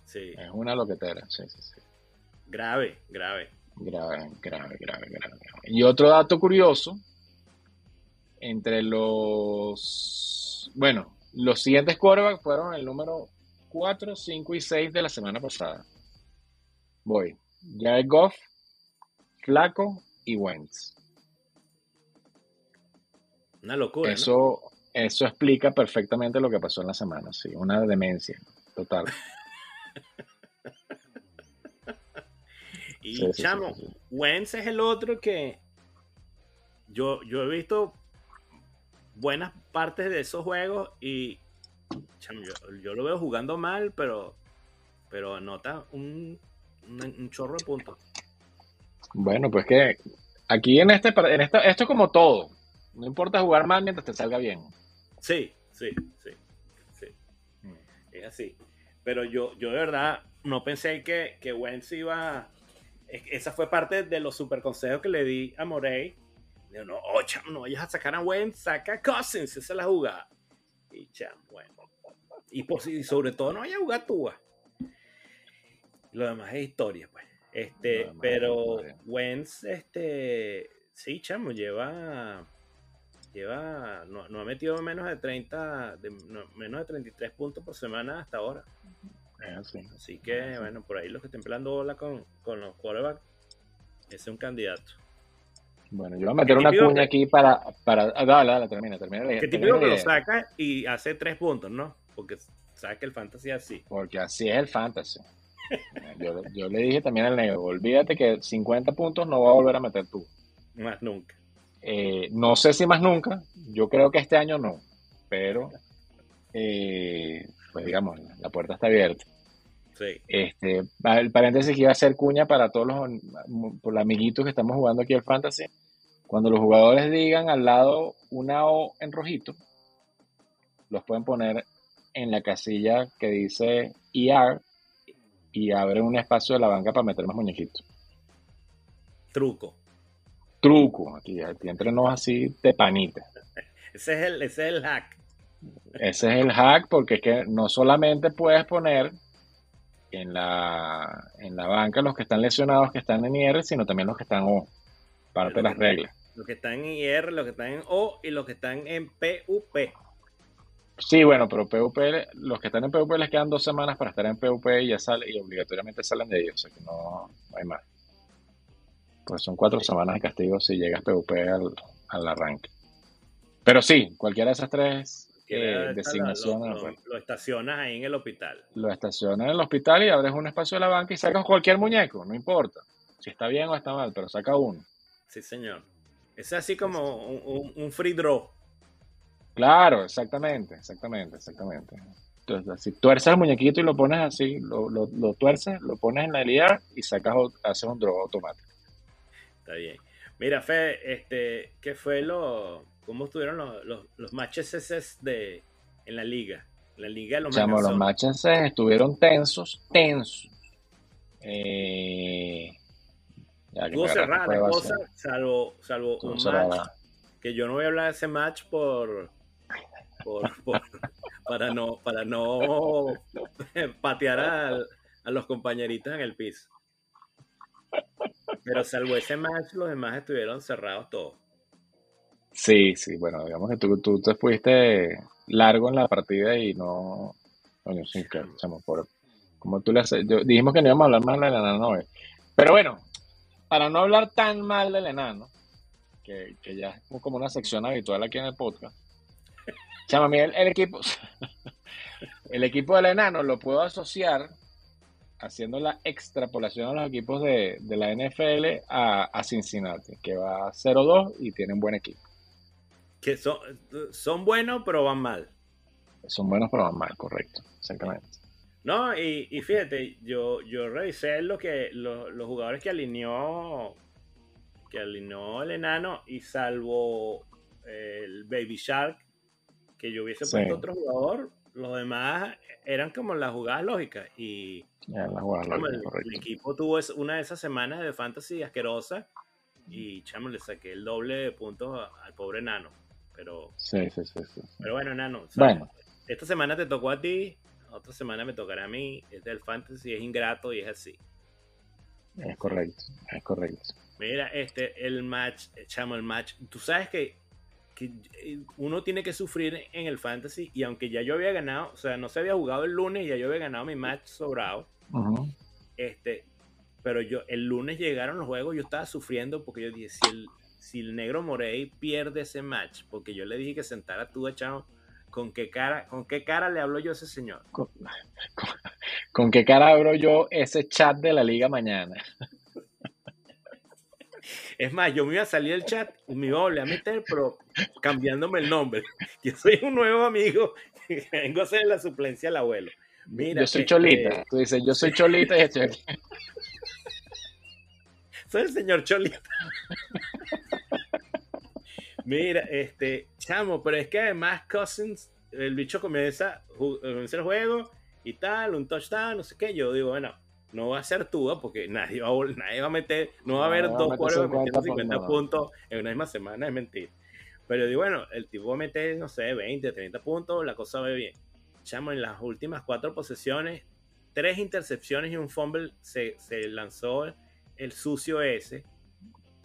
Speaker 2: Sí.
Speaker 1: es una loquetera, sí, sí, sí.
Speaker 2: Grave, grave.
Speaker 1: Grave, grave, grave, grave. Y otro dato curioso, entre los, bueno, los siguientes quarterbacks fueron el número 4, 5 y 6 de la semana pasada. Voy. Jared Goff, Flaco y Wentz.
Speaker 2: Una locura. ¿no?
Speaker 1: Eso, eso explica perfectamente lo que pasó en la semana, sí, una demencia total.
Speaker 2: Y
Speaker 1: Sí,
Speaker 2: chamo,
Speaker 1: sí, sí.
Speaker 2: Wentz es el otro que yo, yo he visto buenas partes de esos juegos y chamo, yo, yo lo veo jugando mal, pero, pero anota un, un, un chorro de puntos.
Speaker 1: Bueno, pues que aquí en este, en esta, esto es como todo. No importa jugar mal mientras te salga bien.
Speaker 2: Sí, sí, sí, sí. Es así. Pero yo, yo de verdad no pensé que, que Wentz iba. Es- Esa fue parte de los super consejos que le di a Morey. Digo, no, oh, chamo, no vayas a sacar a Wentz, saca a Cousins, esa es la jugada. Y chamo, bueno. Y, pues, y sobre todo no vaya a jugar Tua. Lo demás es historia, pues. Este,
Speaker 1: es
Speaker 2: pero
Speaker 1: historia.
Speaker 2: Wentz, este, sí, chamo, lleva lleva no, no ha metido menos de 30 de- no, menos de 33 puntos por semana hasta ahora
Speaker 1: Es así.
Speaker 2: así que bueno por ahí los que estén pelando bola con, con los quarterbacks ese es un candidato
Speaker 1: Bueno, yo voy a meter una cuña
Speaker 2: que-
Speaker 1: aquí para, para, ah, dale, dale, termina, termina.
Speaker 2: que típico que lo saca y hace 3 puntos no porque sabe que el fantasy es así
Speaker 1: Porque así es el fantasy. Yo, yo le dije también al negro, olvídate que 50 puntos no va a volver a meter tú.
Speaker 2: más nunca
Speaker 1: Eh, no sé si más nunca, yo creo que este año no, pero eh, pues digamos, la puerta está abierta.
Speaker 2: sí
Speaker 1: Este, el paréntesis que iba a hacer cuña para todos los, los amiguitos que estamos jugando aquí al fantasy. Cuando los jugadores digan al lado una O en rojito, los pueden poner en la casilla que dice ER y abren un espacio de la banca para meter más muñequitos.
Speaker 2: Truco.
Speaker 1: Truco, aquí, aquí entre nos así de panita.
Speaker 2: Ese es el, ese es el hack.
Speaker 1: Ese es el hack porque es que no solamente puedes poner en la, en la banca los que están lesionados que están en IR, sino también los que están O, parte de las reglas.
Speaker 2: Los que están en IR, los que están en O y los que están en PUP.
Speaker 1: Sí, bueno, pero PUP, los que están en PUP les quedan dos semanas para estar en PUP y ya sale, y obligatoriamente salen de ellos, o sea que no, hay más. Pues son cuatro semanas de castigo si llegas PUP al, al arranque. Pero sí, cualquiera de esas tres eh.
Speaker 2: Lo, lo, estacionas ahí en el hospital.
Speaker 1: Lo estacionas en el hospital y abres un espacio de la banca y sacas cualquier muñeco, no importa si está bien o está mal, pero saca uno.
Speaker 2: Sí, señor. Es así como un, un free draw.
Speaker 1: Claro, exactamente, exactamente, exactamente. Entonces, si tuerces el muñequito y lo pones así, lo, lo, lo tuerces, lo pones en la LIA y sacas, haces un draw automático.
Speaker 2: Está bien. Mira, Fe, este, ¿qué fue lo, cómo estuvieron los, los, los matches esos de, en la liga? La liga
Speaker 1: los, Chamo, los matches estuvieron tensos, tensos. Eh,
Speaker 2: Estuvo cerrada la cosa, salvo, salvo un match que yo no voy a hablar de ese match por, para no, para no patear a, a, los compañeritos en el piso. Pero salvo ese match, los demás estuvieron cerrados todos.
Speaker 1: Sí, sí, bueno, digamos que tú, tú te fuiste largo en la partida y no. Coño, sí, que, por, como tú le haces. dijimos que no íbamos a hablar más del enano hoy. Pero bueno, para no hablar tan mal del enano, que, que ya es como una sección habitual aquí en el podcast, Chama, el, el equipo, el equipo del enano lo puedo asociar haciendo la extrapolación a los equipos de, de la NFL a, a, Cincinnati, que va 0-2 y tienen buen equipo.
Speaker 2: Que son, son buenos, pero van mal.
Speaker 1: Son buenos, pero van mal, correcto, exactamente.
Speaker 2: No, y, y fíjate, yo, yo revisé lo que lo, los jugadores que alineó que alineó el enano y salvo el Baby Shark que yo hubiese puesto otro jugador, los demás eran como las jugadas lógicas. Y el, equipo tuvo una de esas semanas de fantasy asquerosa y chamo, le saqué el doble de puntos al pobre Nano. Pero,
Speaker 1: sí, sí, sí,
Speaker 2: pero bueno, Nano,
Speaker 1: bueno.
Speaker 2: esta semana te tocó a ti, otra semana me tocará a mí. Es del fantasy, es ingrato y es así.
Speaker 1: Es correcto, es correcto.
Speaker 2: Mira, este, el match, chamo, el match. Tú sabes que que eh, uno tiene que sufrir en el fantasy y aunque ya yo había ganado, o sea, no se había jugado el lunes y ya yo había ganado mi match sobrado, este, pero yo el lunes llegaron los juegos, yo estaba sufriendo porque yo dije, si el, si el negro Morey pierde ese match, porque yo le dije que sentara tú, echado, ¿con qué cara, con qué cara le hablo yo a ese señor?
Speaker 1: ¿Con, con, con qué cara abro yo ese chat de la liga mañana?
Speaker 2: Es más, yo me iba a salir del chat y me iba a volver a meter, pero cambiándome el nombre. Yo soy un nuevo amigo que vengo a hacer la suplencia al abuelo. Mira,
Speaker 1: yo soy este, Cholita. Tú dices, yo soy Cholita y estoy aquí.
Speaker 2: Soy el señor Cholita. Mira, este, chamo, pero es que además Cousins, el bicho comienza, comienza el juego y tal, un touchdown, no sé qué. Yo digo, bueno, no va a ser Tua porque nadie va, a, nadie va a meter, no va a haber dos jugadores metiendo 50 puntos en una misma semana, es mentira. Pero digo, bueno, el tipo va a meter, no sé, 20, 30 puntos, la cosa va bien. Chamo, en las últimas cuatro posesiones, tres intercepciones y un fumble se, se lanzó el sucio ese.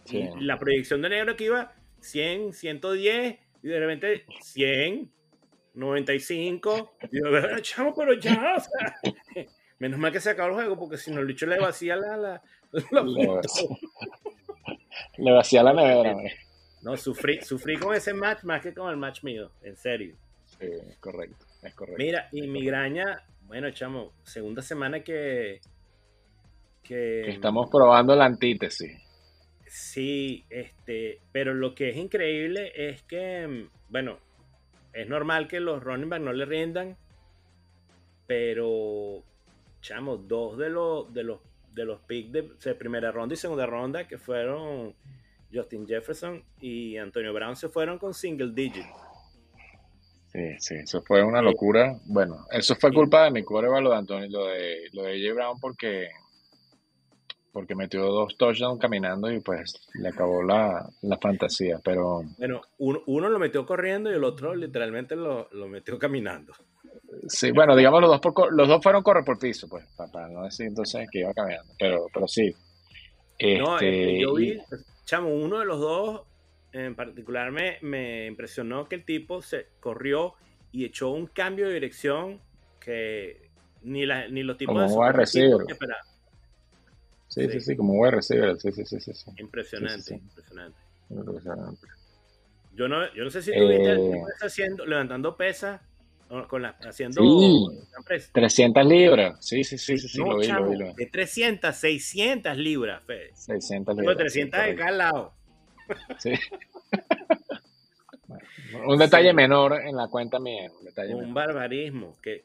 Speaker 2: Y la proyección de negro que iba 100, 110 y de repente 100, 95. Y yo, chamo, pero ya, o sea, Menos mal que se acabó el juego, porque si no, el bicho le vacía la. la,
Speaker 1: le, vacía, la nevera,
Speaker 2: No, sufrí, sufrí con ese match más que con el match mío, en serio.
Speaker 1: Sí, es correcto, es correcto.
Speaker 2: Mira, y migraña, bueno, chamo, segunda semana que, que.
Speaker 1: estamos probando la antítesis.
Speaker 2: Sí, este, pero lo que es increíble es que, bueno, es normal que los running back no le rindan, pero chamo, dos de los, de los, de los picks de, primera ronda y segunda ronda, que fueron Justin Jefferson y Antonio Brown, se fueron con single digit.
Speaker 1: Sí, sí, eso fue una locura. Bueno, eso fue culpa de mi cuervo, lo de Antonio, lo de, lo de J. Brown, porque, porque metió dos touchdowns caminando y pues le acabó la, la fantasía. Pero
Speaker 2: Bueno, uno, uno lo metió corriendo y el otro literalmente lo, lo metió caminando.
Speaker 1: sí, bueno, digamos los dos por, los dos fueron correr por piso, pues, para, no decir entonces que iba caminando. Pero, pero sí.
Speaker 2: No,
Speaker 1: Este,
Speaker 2: este, yo vi, chamo, uno de los dos en particular me, me impresionó que el tipo se corrió y echó un cambio de dirección que ni, la, ni los tipos de
Speaker 1: receiver.
Speaker 2: que esperaban.
Speaker 1: Sí, sí,
Speaker 2: sí.
Speaker 1: como wide receiver. Sí, sí, sí, sí.
Speaker 2: Impresionante, impresionante.
Speaker 1: Impresionante.
Speaker 2: Yo no, yo no sé si tú viste
Speaker 1: Eh,
Speaker 2: haciendo, levantando pesas, con la, haciendo
Speaker 1: Sí.
Speaker 2: pres-
Speaker 1: 300 libras. Sí, sí, sí, sí, sí,
Speaker 2: No,
Speaker 1: lo vi,
Speaker 2: chamo,
Speaker 1: lo vi. Lo vi.
Speaker 2: de 300, 600 libras, Fede.
Speaker 1: 600
Speaker 2: Tengo
Speaker 1: libras.
Speaker 2: 300
Speaker 1: sí,
Speaker 2: de cada lado.
Speaker 1: Sí. Un detalle
Speaker 2: Sí.
Speaker 1: menor en la cuenta mía. Un detalle
Speaker 2: Un
Speaker 1: menor.
Speaker 2: barbarismo. Que,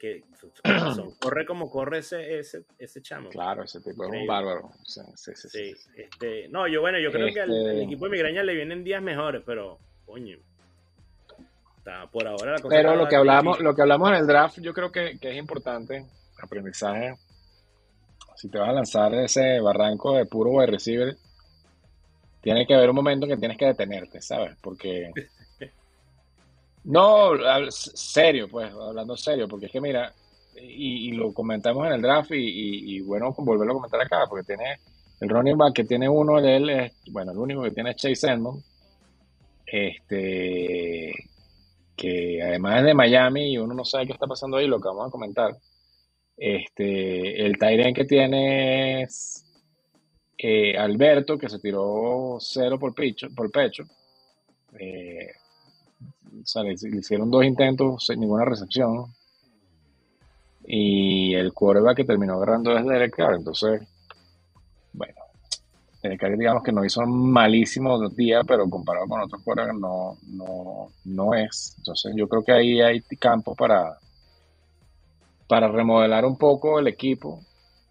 Speaker 2: corre como corre ese, ese, ese chamo.
Speaker 1: Claro, ese tipo es un bárbaro. Sí, sí, sí, sí,
Speaker 2: Sí,
Speaker 1: sí.
Speaker 2: este, no, yo bueno, yo creo que al,
Speaker 1: Este-
Speaker 2: al equipo de migraña le vienen días mejores, pero coño. Está, por ahora la cosa
Speaker 1: Pero lo que hablamos, lo que hablamos en el draft, yo creo que, que es importante. Aprendizaje. Si te vas a lanzar ese barranco de puro wide receiver, tiene que haber un momento que tienes que detenerte, ¿sabes? Porque. No, serio, pues, hablando serio, porque es que mira, y, lo comentamos en el draft, y, bueno, volverlo a comentar acá, porque tiene el running back que tiene uno de él, es, bueno, el único que tiene es Chase Edmonds, este, que además es de Miami y uno no sabe qué está pasando ahí, lo que vamos a comentar. Este, el Tyrion que tiene es eh, Alberto, que se tiró cero por pecho, por pecho. Eh, o sea, le, le hicieron dos intentos sin ninguna recepción. Y el quarterback que terminó agarrando es Derek Carr. Entonces, bueno, Derek Carr digamos que no hizo un malísimo día, pero comparado con otros quarterbacks no, no, no es. Entonces yo creo que ahí hay campo para, para remodelar un poco el equipo.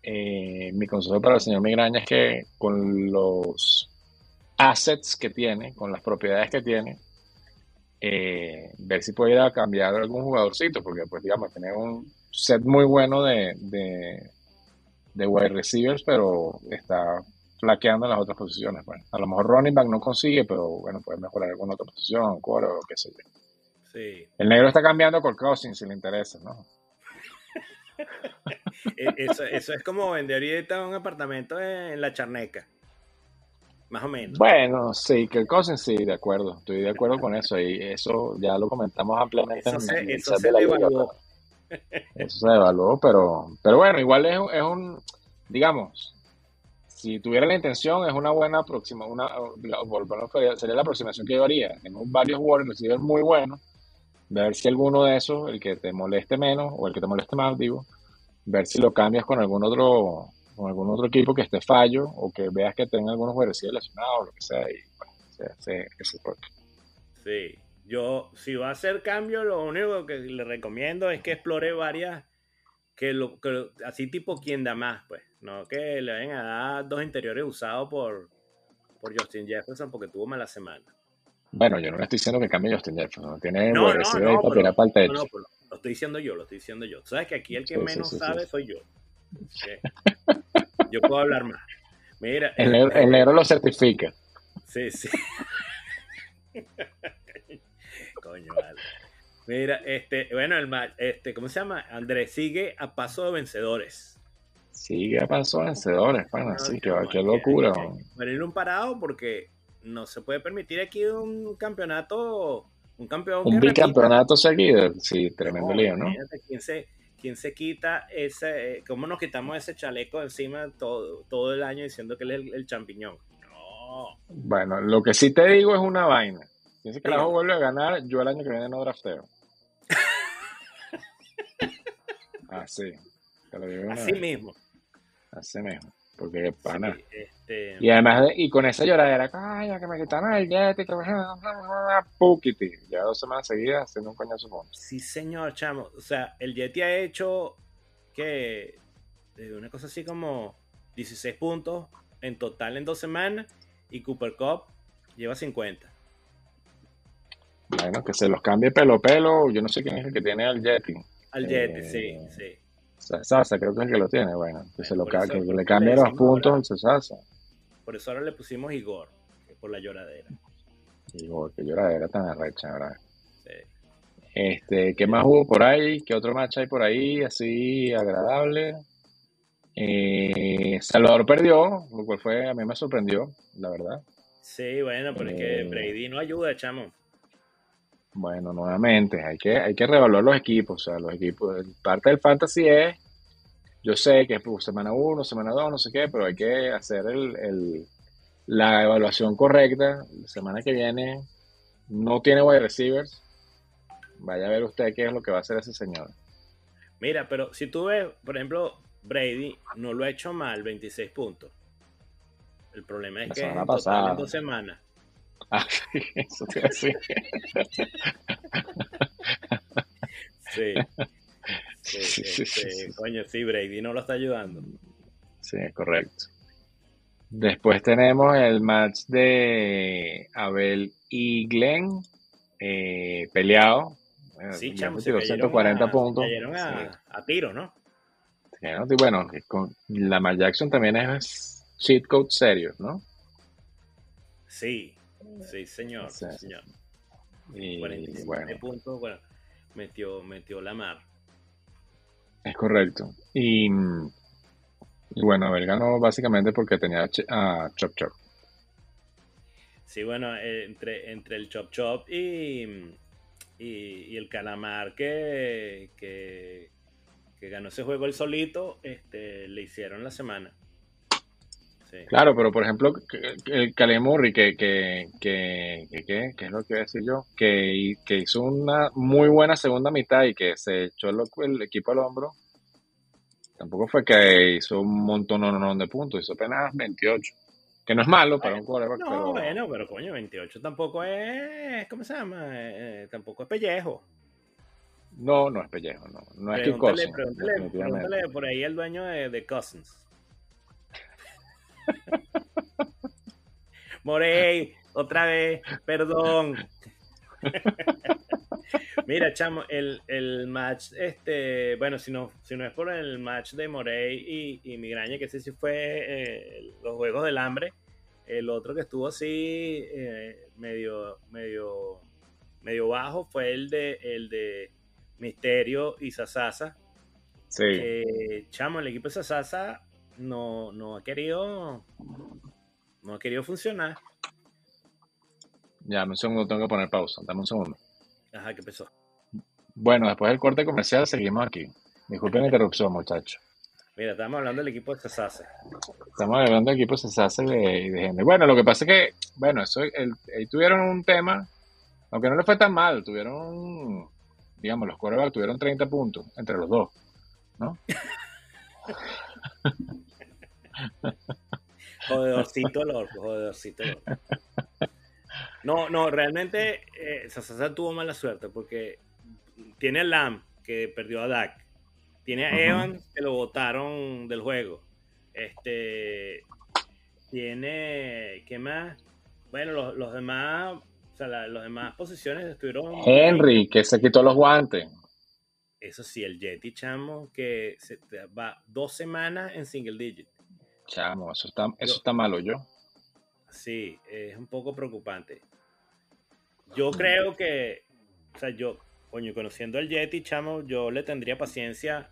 Speaker 1: Eh, mi consejo para el señor Migraña es que con los assets que tiene, con las propiedades que tiene, eh, ver si puede ir a cambiar algún jugadorcito, porque pues digamos, tiene un set muy bueno de, de, de wide receivers, pero está flaqueando en las otras posiciones. Bueno, a lo mejor running back no consigue, pero bueno, puede mejorar alguna otra posición, core o qué sé yo.
Speaker 2: Sí.
Speaker 1: El negro está cambiando por Cousins si le interesa, ¿no?
Speaker 2: E- Eso, eso es como vender ahorita un apartamento en la charneca. Más o menos.
Speaker 1: Bueno, sí, que Cousins sí, de acuerdo, estoy de acuerdo con eso y eso ya lo comentamos ampliamente
Speaker 2: Eso
Speaker 1: en,
Speaker 2: se,
Speaker 1: el
Speaker 2: eso
Speaker 1: chat
Speaker 2: se
Speaker 1: de la
Speaker 2: evaluó.
Speaker 1: Eso se evaluó, pero, pero bueno, igual es, un- es un, digamos, si tuviera la intención, es una buena aproximación, una, sería la aproximación que yo haría. Tengo varios wide receivers muy buenos, ver si alguno de esos, el que te moleste menos o el que te moleste más, digo, ver si lo cambias con algún otro, con algún otro equipo que esté fallo o que veas que tenga algunos receivers lesionados o lo que sea, y bueno, se hace ese porque
Speaker 2: Sí. Yo, si va a hacer cambio, lo único que le recomiendo es que explore varias, que lo, que así tipo quien da más, pues. No que le vayan a dar dos interiores usados por, por Justin Jefferson porque tuvo mala semana.
Speaker 1: Bueno, yo no le estoy diciendo que cambie Justin Jefferson, tiene
Speaker 2: No, no, no,
Speaker 1: para tirar para el techo.
Speaker 2: No, no, lo estoy diciendo yo, lo estoy diciendo yo. Sabes que aquí el que
Speaker 1: Sí,
Speaker 2: menos
Speaker 1: sí, sí,
Speaker 2: sabe soy yo. Sí. Yo puedo hablar más. Mira,
Speaker 1: El negro, el negro lo certifica.
Speaker 2: Sí, sí. Coño, vale. Mira, este, bueno, el este, ¿cómo se llama? Andrés sigue a paso de vencedores.
Speaker 1: Sigue a paso vencedores, pana,
Speaker 2: No,
Speaker 1: sí, qué, qué locura.
Speaker 2: Ponerle un parado porque no se puede permitir aquí un campeonato, un campeón
Speaker 1: Un
Speaker 2: repita.
Speaker 1: bicampeonato seguido, sí, tremendo
Speaker 2: No,
Speaker 1: lío, ¿no?
Speaker 2: imagínate ¿Quién se, quita ese, eh, cómo nos quitamos ese chaleco encima todo, todo el año diciendo que él es el, el champiñón? No.
Speaker 1: Bueno, lo que sí te digo es una vaina. Si ese carajo vuelve a ganar, yo el año que viene no drafteo. Así, te lo digo de una
Speaker 2: Así
Speaker 1: vez,
Speaker 2: mismo.
Speaker 1: así mismo. Porque pana.
Speaker 2: Sí, este,
Speaker 1: Y además, de- y con esa lloradera, coño, que me quitaron el jet que me Pukiti. Ya dos semanas seguidas haciendo un coñazo con.
Speaker 2: Sí, señor, chamo. O sea, el Yeti ha hecho que eh, una cosa así como 16 puntos en total en dos semanas y Cooper Cup lleva 50.
Speaker 1: Bueno, que se los cambie pelo pelo. Yo no sé quién es el que tiene al Yeti.
Speaker 2: Al Yeti, sí, sí.
Speaker 1: Sasa, creo que es el que lo tiene. Bueno, que, se lo que le cambie los puntos al Sasa.
Speaker 2: Por eso ahora le pusimos Igor, por la lloradera.
Speaker 1: Igor, que lloradera tan arrecha, ¿verdad? Sí. Este, ¿qué más hubo por ahí? ¿Qué otro match hay por ahí así agradable? Eh, Salvador perdió, lo cual fue, a mí me sorprendió, la verdad.
Speaker 2: Sí, bueno, pero es que eh, Brady no ayuda, chamo.
Speaker 1: Bueno, nuevamente, hay que, hay que revaluar los equipos. O sea, los equipos, parte del fantasy es, yo sé que es pues, semana 1, semana 2, no sé qué, pero hay que hacer el, la evaluación correcta. La semana que viene no tiene wide receivers. Vaya a ver usted qué es lo que va a hacer ese señor.
Speaker 2: Mira, pero si tú ves, por ejemplo, Brady no lo ha hecho mal, 26 puntos. El problema es que en, en dos semanas
Speaker 1: Ah, eso te sí.
Speaker 2: sí. Sí, sí, Coño, sí, Brady no lo está ayudando.
Speaker 1: Sí, correcto. Después tenemos el match de Abel y Glenn eh, peleado.
Speaker 2: Sí, chamo, 140 a, puntos. a, tiro, ¿no?
Speaker 1: bueno, con Lamar Jackson también es cheat code serio, ¿no?
Speaker 2: Sí, Sí, señor. señor. Y, bueno. puntos, bueno, metió, metió la mar.
Speaker 1: Es correcto. Y, bueno, él ganó básicamente porque tenía a Chop Chop.
Speaker 2: Sí, bueno, eh, entre, entre el Chop Chop y, y, el Calamar que, que, que, ganó ese juego el solito, este, le hicieron la semana.
Speaker 1: Claro, pero por ejemplo, el Calemurri, que, que, que, que, es lo que voy a decir yo, que, que hizo una muy buena segunda mitad y que se echó el, equipo al hombro, tampoco fue que hizo un montón de puntos, hizo apenas 28. Que no es malo para un quarterback,
Speaker 2: no,
Speaker 1: pero...
Speaker 2: bueno, pero coño, 28 tampoco es... ¿Cómo se llama? Eh, eh, tampoco es pellejo.
Speaker 1: No, no es pellejo, no. No es
Speaker 2: que Cousins. Pregúntale, por ahí el dueño de, de Cousins. Morey, otra vez, perdón. Mira, chamo, el, match, este, bueno, si no, si no es por el match de Morey y, y Migraña, que ese sí fue eh, los Juegos del Hambre, el otro que estuvo así eh, medio, medio, medio bajo fue el de, el de Misterio y Sasasa. Sí. chamo, el equipo de Sasasa no, no ha querido no ha querido funcionar.
Speaker 1: Ya, un segundo, tengo que poner pausa. Dame un segundo.
Speaker 2: Ajá, ¿qué pasó?
Speaker 1: Bueno, después del corte comercial seguimos aquí. Disculpen la interrupción, muchachos.
Speaker 2: Mira, estamos hablando del equipo de Cesase.
Speaker 1: Estamos hablando del equipo de Cesase de, de gente. Bueno, lo que pasa es que, bueno, eso, ahí tuvieron un tema, aunque no le fue tan mal, tuvieron, digamos, los corebacks tuvieron 30 puntos entre los dos, ¿no?
Speaker 2: Jodedorcito loco. No, no, realmente eh, Sasasa tuvo mala suerte porque tiene a Lam que perdió a Dak. Tiene a Evan que lo botaron del juego. Este tiene ¿qué más? Bueno, los, demás, o sea, los demás posiciones estuvieron
Speaker 1: Henry que se quitó los guantes.
Speaker 2: Eso sí, el Yeti chamo que se va dos semanas en single digit.
Speaker 1: Chamo, eso está, eso está malo yo.
Speaker 2: Sí, es un poco preocupante. Yo creo que, o sea, yo, coño, conociendo al Yeti, chamo, yo le tendría paciencia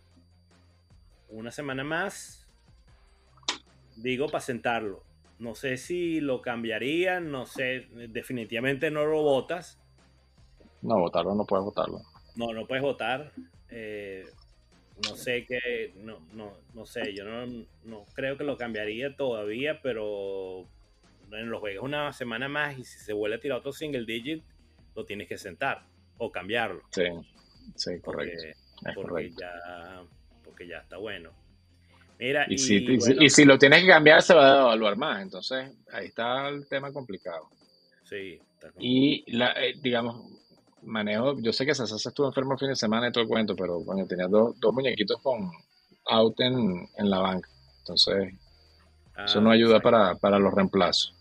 Speaker 2: una semana más, digo, para sentarlo. No sé si lo cambiaría, no sé, definitivamente no lo votas.
Speaker 1: No, votarlo no puedes votarlo.
Speaker 2: No, no puedes votar. Eh, no sé qué, no, no, no sé, yo no, no creo que lo cambiaría todavía, pero en los juegos una semana más y si se vuelve a tirar otro single digit, lo tienes que sentar o cambiarlo.
Speaker 1: Sí, sí, correcto.
Speaker 2: Porque, Ya, porque ya está bueno. Mira,
Speaker 1: y, si, y, si, lo tienes que cambiar, se va a evaluar más. Entonces, ahí está el tema complicado.
Speaker 2: Sí.
Speaker 1: y, la, eh, digamos, manejo, yo sé que Sasa estuvo enfermo el fin de semana y todo el cuento, pero bueno, tenía dos, dos muñequitos con out en, la banca. Entonces, eso no ah, ayuda para, los reemplazos.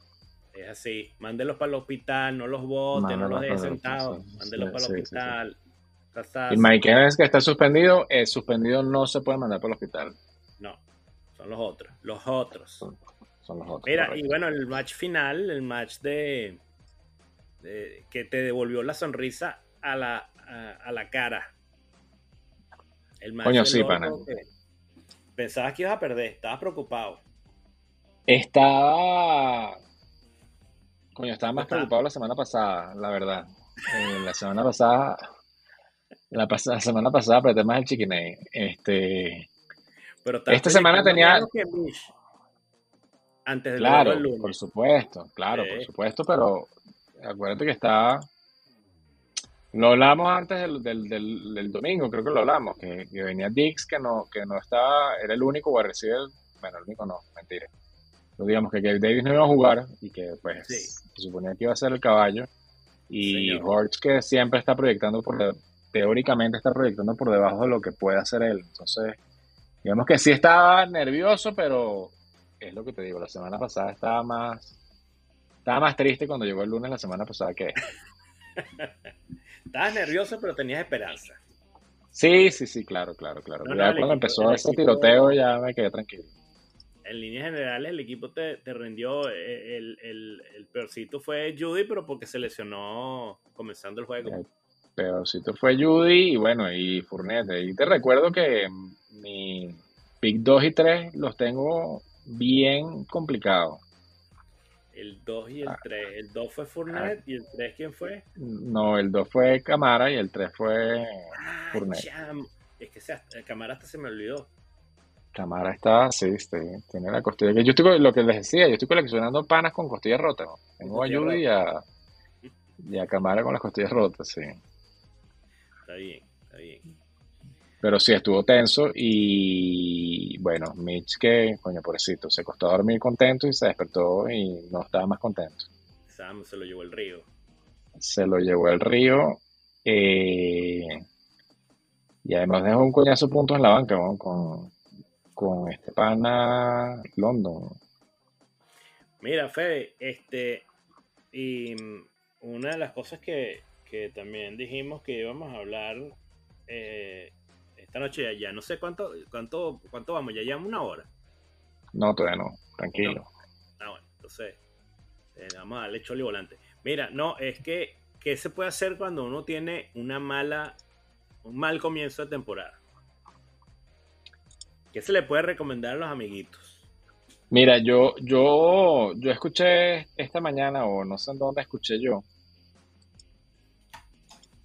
Speaker 2: Es así. Mándelos para el hospital, no los voten, no los dejen sentados. Mándelos para el hospital.
Speaker 1: Y Mike Evans, que está suspendido, eh, suspendido no se puede mandar para el hospital.
Speaker 2: No, son los otros. Los otros.
Speaker 1: Son, los otros.
Speaker 2: Mira, y bueno, el match final, el match de, que te devolvió la sonrisa a la, a, la cara.
Speaker 1: El Coño, sí, pana.
Speaker 2: Pensabas que ibas a perder, estabas preocupado.
Speaker 1: Estaba. Coño, estaba más preocupado la semana pasada, la verdad. Eh, la semana pasada la, pasada, semana pasada apreté más el chiquiney. Este,
Speaker 2: Pero
Speaker 1: esta semana tenía...
Speaker 2: Antes de
Speaker 1: claro, por supuesto, claro, por supuesto, pero acuérdate que está... Lo hablamos antes del, del, domingo, creo que lo hablamos, que, venía Dix, que no, que no estaba, era el único a recibir, bueno, el único no, mentira. Pero digamos que Davis no iba a jugar y que pues se suponía que iba a ser el caballo. Y Hortz que siempre está proyectando por, teóricamente está proyectando por debajo de lo que puede hacer él. Entonces, digamos que sí estaba nervioso, pero es lo que te digo, la semana pasada estaba más, estaba más triste cuando llegó el lunes la semana pasada que...
Speaker 2: Estabas nervioso, pero tenías esperanza.
Speaker 1: Sí, sí, sí, claro, claro, claro. ya cuando empezó ese tiroteo ya me quedé tranquilo.
Speaker 2: En líneas generales, el equipo te, te rindió. Eh, el, el, el, peorcito fue Judy, pero porque se lesionó comenzando el juego
Speaker 1: peorcito fue Judy y bueno, y Fournette. Y te recuerdo que mi pick 2 y 3 los tengo bien complicados.
Speaker 2: El 2 y el 3. Ah. el 2 fue Fournette ah. y el 3 ¿quién fue?
Speaker 1: No, el 2 fue Camara y el 3 fue ah, Fournette.
Speaker 2: Es que se, Camara hasta se me olvidó.
Speaker 1: Camara está, sí, este, tiene la costilla. Yo estoy lo que les decía, yo estoy coleccionando panas con costillas rotas. Tengo a Judy y a, y a Camara con las costillas rotas, sí
Speaker 2: está bien, está bien.
Speaker 1: Pero sí, estuvo tenso y bueno, Mitch que, coño, pobrecito, se costó dormir contento y se despertó y no estaba más contento.
Speaker 2: Sam se lo llevó el río.
Speaker 1: Se lo llevó el río eh, y además dejó un coñazo puntos en la banca con, con este pana London.
Speaker 2: Mira, Fede, este, y una de las cosas que, que también dijimos que íbamos a hablar eh, esta noche ya, no sé cuánto, cuánto, cuánto vamos, ya llevamos una hora.
Speaker 1: No, todavía no, tranquilo.
Speaker 2: Ah, bueno, entonces eh, vamos a darle choli volante. Mira, no, es que, ¿qué se puede hacer cuando uno tiene una mala, un mal comienzo de temporada? ¿Qué se le puede recomendar a los amiguitos?
Speaker 1: Mira, yo, yo, yo escuché esta mañana, o no sé en dónde escuché yo,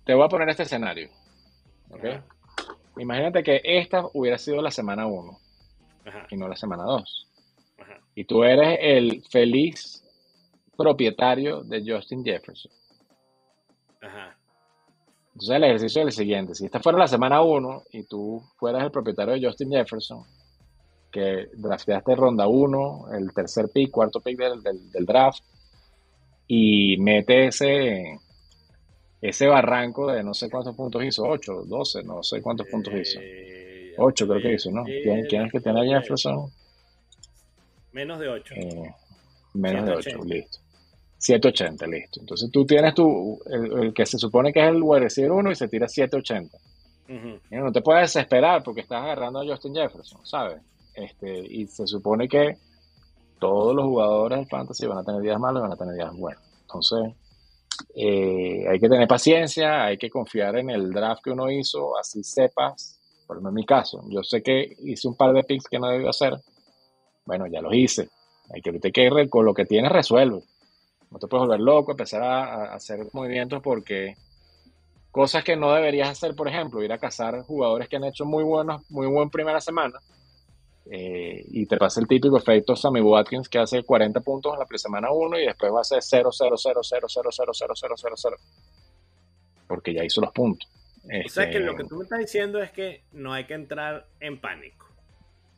Speaker 1: te voy a poner este escenario. Imagínate que esta hubiera sido la semana 1 y no la semana 2. Y tú eres el feliz propietario de Justin Jefferson. Entonces el ejercicio es el siguiente. Si esta fuera la semana 1 y tú fueras el propietario de Justin Jefferson, que drafteaste ronda 1, el tercer pick, cuarto pick del, del draft, y mete ese ese barranco de no sé cuántos puntos hizo, 8, 12, no sé cuántos puntos hizo. 8 eh, creo que hizo, ¿no? ¿Quién, es que tiene a Jefferson?
Speaker 2: Menos de 8.
Speaker 1: Eh, menos de 8, listo. 780, listo. Entonces tú tienes tu, el, que se supone que es el wide receiver 1 y se tira 780. no te puedes desesperar porque estás agarrando a Justin Jefferson, ¿sabes? Este, y se supone que todos los jugadores de fantasy van a tener días malos y van a tener días buenos. Entonces, eh, hay que tener paciencia, hay que confiar en el draft que uno hizo, así sepas, por ejemplo en mi caso, yo sé que hice un par de picks que no debía hacer, bueno, ya los hice, hay que ahorita que con lo que tienes resuelve, no te puedes volver loco, empezar a, hacer movimientos porque cosas que no deberías hacer, por ejemplo, ir a cazar jugadores que han hecho muy buenos, muy buen primera semana, eh, y te pasa el típico efecto Sammy Watkins que hace 40 puntos en la semana 1 y después va a hacer 0, 0, 0, 0, 0, 0, 0, 0, 0, 0, Porque ya hizo los puntos.
Speaker 2: O sea que lo que tú me estás diciendo es que no hay que entrar en pánico.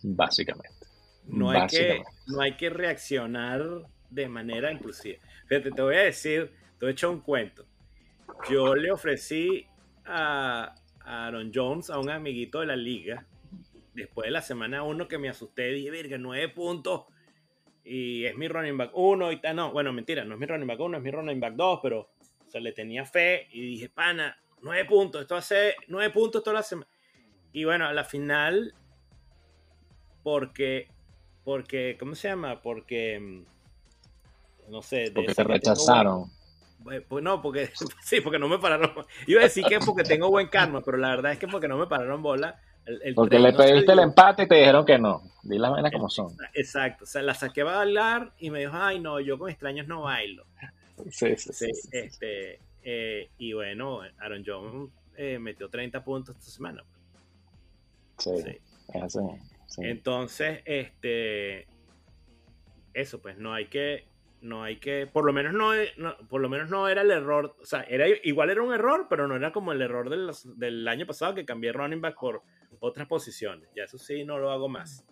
Speaker 1: Básicamente.
Speaker 2: No hay, Que, no hay que reaccionar de manera impulsiva. Fíjate, te voy a decir, te he hecho un cuento. Yo le ofrecí a Aaron Jones, a un amiguito de la liga, después de la semana 1 que me asusté, dije, verga, nueve puntos. y es mi running back 1 y tal. No, bueno, mentira, no es mi running back 1, es mi running back 2, pero o sea, le tenía fe y dije, pana, 9 puntos, esto hace 9 puntos toda la semana. Y bueno, a la final, porque, porque, ¿cómo se llama? Porque, mm, no sé.
Speaker 1: Porque te rechazaron.
Speaker 2: Pues, pues no, porque sí, porque no me pararon. Iba a decir que es porque tengo buen karma, pero la verdad es que porque no me pararon bola.
Speaker 1: Porque le pediste el empate y te dijeron que no. Di las vainas como son.
Speaker 2: Exacto. O sea, la saqué a bailar y me dijo, ay, no, yo con extraños no bailo.
Speaker 1: Sí, sí, sí.
Speaker 2: este, eh, y bueno, Aaron Jones eh, metió 30 puntos esta semana.
Speaker 1: Sí, Es así,
Speaker 2: Entonces, este, eso, pues no hay que no hay que, por lo menos no, por lo menos no era el error, o sea, era, igual era un error, pero no era como el error del, del año pasado que cambié running back por otras posiciones. Ya eso sí, no lo hago más.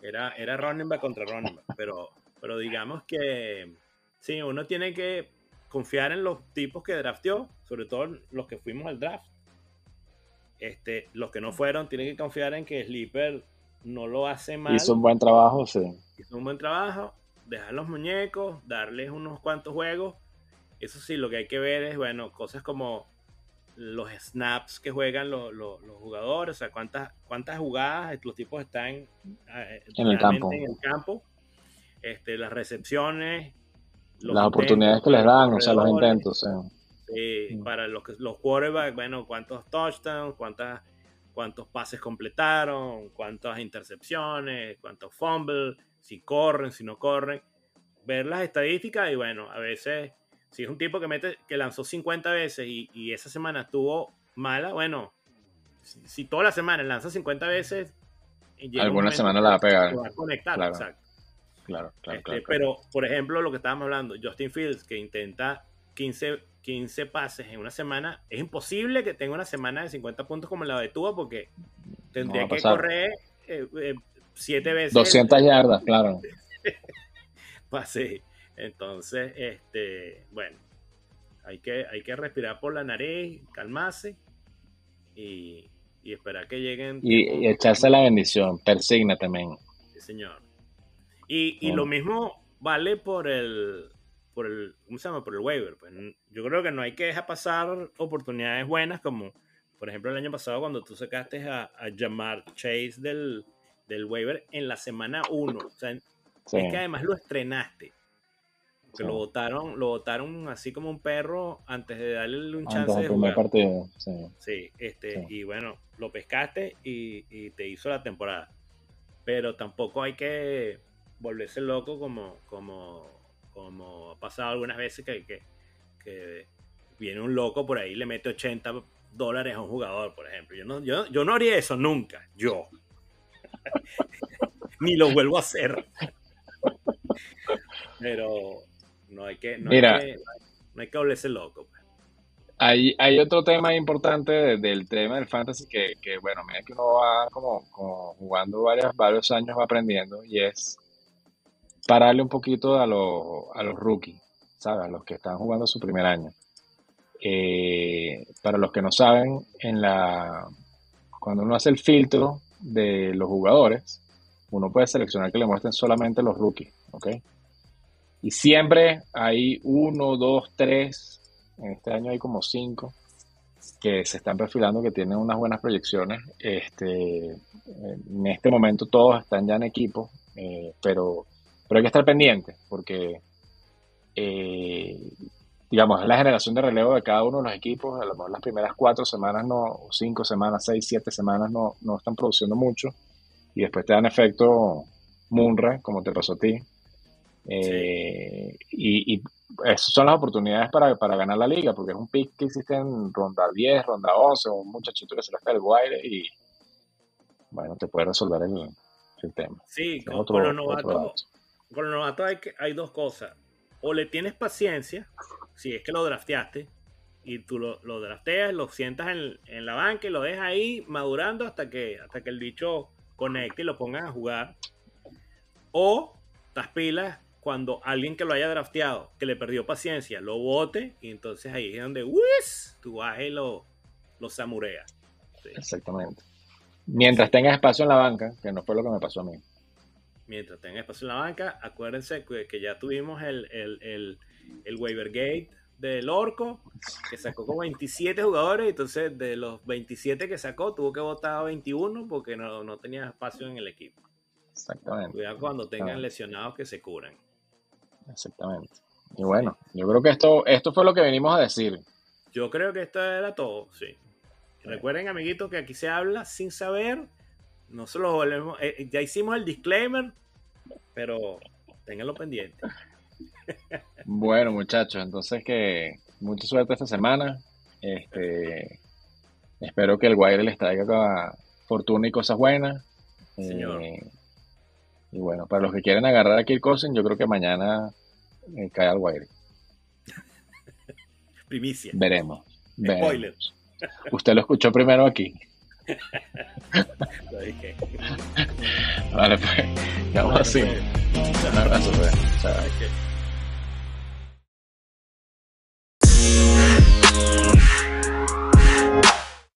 Speaker 2: Era, era running back contra running back, pero, pero digamos que sí, uno tiene que confiar en los tipos que drafteó, sobre todo los que fuimos al draft. Este, los que no fueron, tienen que confiar en que Sleeper no lo hace mal.
Speaker 1: Hizo un buen trabajo, sí.
Speaker 2: Hizo un buen trabajo dejar los muñecos, darles unos cuantos juegos. Eso sí, lo que hay que ver es, bueno, cosas como los snaps que juegan los, jugadores, o sea, cuántas, cuántas jugadas los tipos están
Speaker 1: eh, en, el campo.
Speaker 2: en el campo, este, las recepciones,
Speaker 1: las oportunidades que les dan, o sea, los intentos.
Speaker 2: Mm. Para los, los quarterbacks, bueno, cuántos touchdowns, cuántas, cuántos pases completaron, cuántas intercepciones, cuántos fumbles si corren, si no corren, ver las estadísticas y bueno, a veces, si es un tipo que mete, que lanzó 50 veces y, esa semana estuvo mala, bueno, si, toda la semana lanza 50 veces,
Speaker 1: alguna semana la va a pegar.
Speaker 2: Va a conectar,
Speaker 1: claro.
Speaker 2: exacto.
Speaker 1: Claro,
Speaker 2: este,
Speaker 1: claro,
Speaker 2: Pero, por ejemplo, lo que estábamos hablando, Justin Fields, que intenta 15, 15 pases en una semana, es imposible que tenga una semana de 50 puntos como la de Tua porque tendría que correr eh, eh, siete veces.
Speaker 1: 200 yardas, claro.
Speaker 2: Pasé. Entonces, este, bueno, hay que, hay que respirar por la nariz, calmarse y, esperar que lleguen.
Speaker 1: Y, echarse la bendición, persígnate, men.
Speaker 2: Sí, señor. Y, lo mismo vale por el, por el, ¿cómo se llama? Por el waiver. Pues yo creo que no hay que dejar pasar oportunidades buenas como, por ejemplo, el año pasado cuando tú sacaste a, a Jamar Chase del, del waiver en la semana 1. O sea, es que además lo estrenaste. Que lo votaron, lo votaron así como un perro antes de darle un chance de jugar.
Speaker 1: partido,
Speaker 2: sí. este, y bueno, lo pescaste y, te hizo la temporada. Pero tampoco hay que volverse loco como, como, como ha pasado algunas veces que, que, viene un loco por ahí y le mete 80 dólares a un jugador, por ejemplo. Yo no, yo, yo no haría eso nunca, yo. Ni lo vuelvo a hacer. Pero no hay que, no
Speaker 1: Mira,
Speaker 2: hay que, no hay que loco. Pues.
Speaker 1: Hay, hay otro tema importante del tema del fantasy que, que, bueno, mira que uno va como, como jugando varios, varios años va aprendiendo y es pararle un poquito a, los a los rookies, ¿sabes? A los que están jugando su primer año. Eh, para los que no saben, en la, cuando uno hace el filtro de los jugadores, uno puede seleccionar que le muestren solamente los rookies, ¿ok? Y siempre hay uno, dos, tres, en este año hay como cinco, que se están perfilando, que tienen unas buenas proyecciones. Este, en este momento todos están ya en equipo, eh, pero, pero hay que estar pendiente, porque eh, digamos, es la generación de relevo de cada uno de los equipos. A lo mejor las primeras cuatro semanas, no, cinco semanas, seis, siete semanas no, no están produciendo mucho. Y después te dan efecto Munra, como te pasó a ti. Eh, y, y esas son las oportunidades para, para, ganar la liga, porque es un pick que existe en ronda 10, ronda 11, un muchachito que se le está el guaire y bueno, te puede resolver el, el tema.
Speaker 2: Sí, con, otro, con, los novatos, hay, hay dos cosas. O le tienes paciencia si es que lo drafteaste y tú lo, lo drafteas, lo sientas en, en, la banca y lo dejas ahí madurando hasta que, hasta que el bicho conecte y lo pongan a jugar. O estás pilas cuando alguien que lo haya drafteado, que le perdió paciencia, lo bote y entonces ahí es donde ¡uis! tú vas y lo, lo samureas.
Speaker 1: Exactamente. Mientras tengas espacio en la banca, que no fue lo que me pasó a mí.
Speaker 2: mientras tengan espacio en la banca. Acuérdense que, ya tuvimos el, el, el, waiver gate del Orco, que sacó como 27 jugadores, entonces de los 27 que sacó, tuvo que votar a 21 porque no, no tenía espacio en el equipo.
Speaker 1: Exactamente.
Speaker 2: Cuidado cuando tengan lesionados que se curan.
Speaker 1: Exactamente. Y bueno, yo creo que esto, esto fue lo que venimos a decir.
Speaker 2: Yo creo que esto era todo, sí. Recuerden, amiguitos, que aquí se habla sin saber. No se lo volvemos. Eh, ya hicimos el disclaimer, pero ténganlo pendiente.
Speaker 1: Bueno, muchachos, entonces que mucha suerte esta semana. Este, espero que el Wire les traiga fortuna y cosas buenas. Eh, y bueno, para los que quieren agarrar a Kirk Cousins, yo creo que mañana eh, cae al wire.
Speaker 2: Primicia.
Speaker 1: Veremos. veremos. Usted lo escuchó primero aquí. lo dije. Vale, pues. Quedamos así. Pues. Un abrazo, pues. Chao. Okay.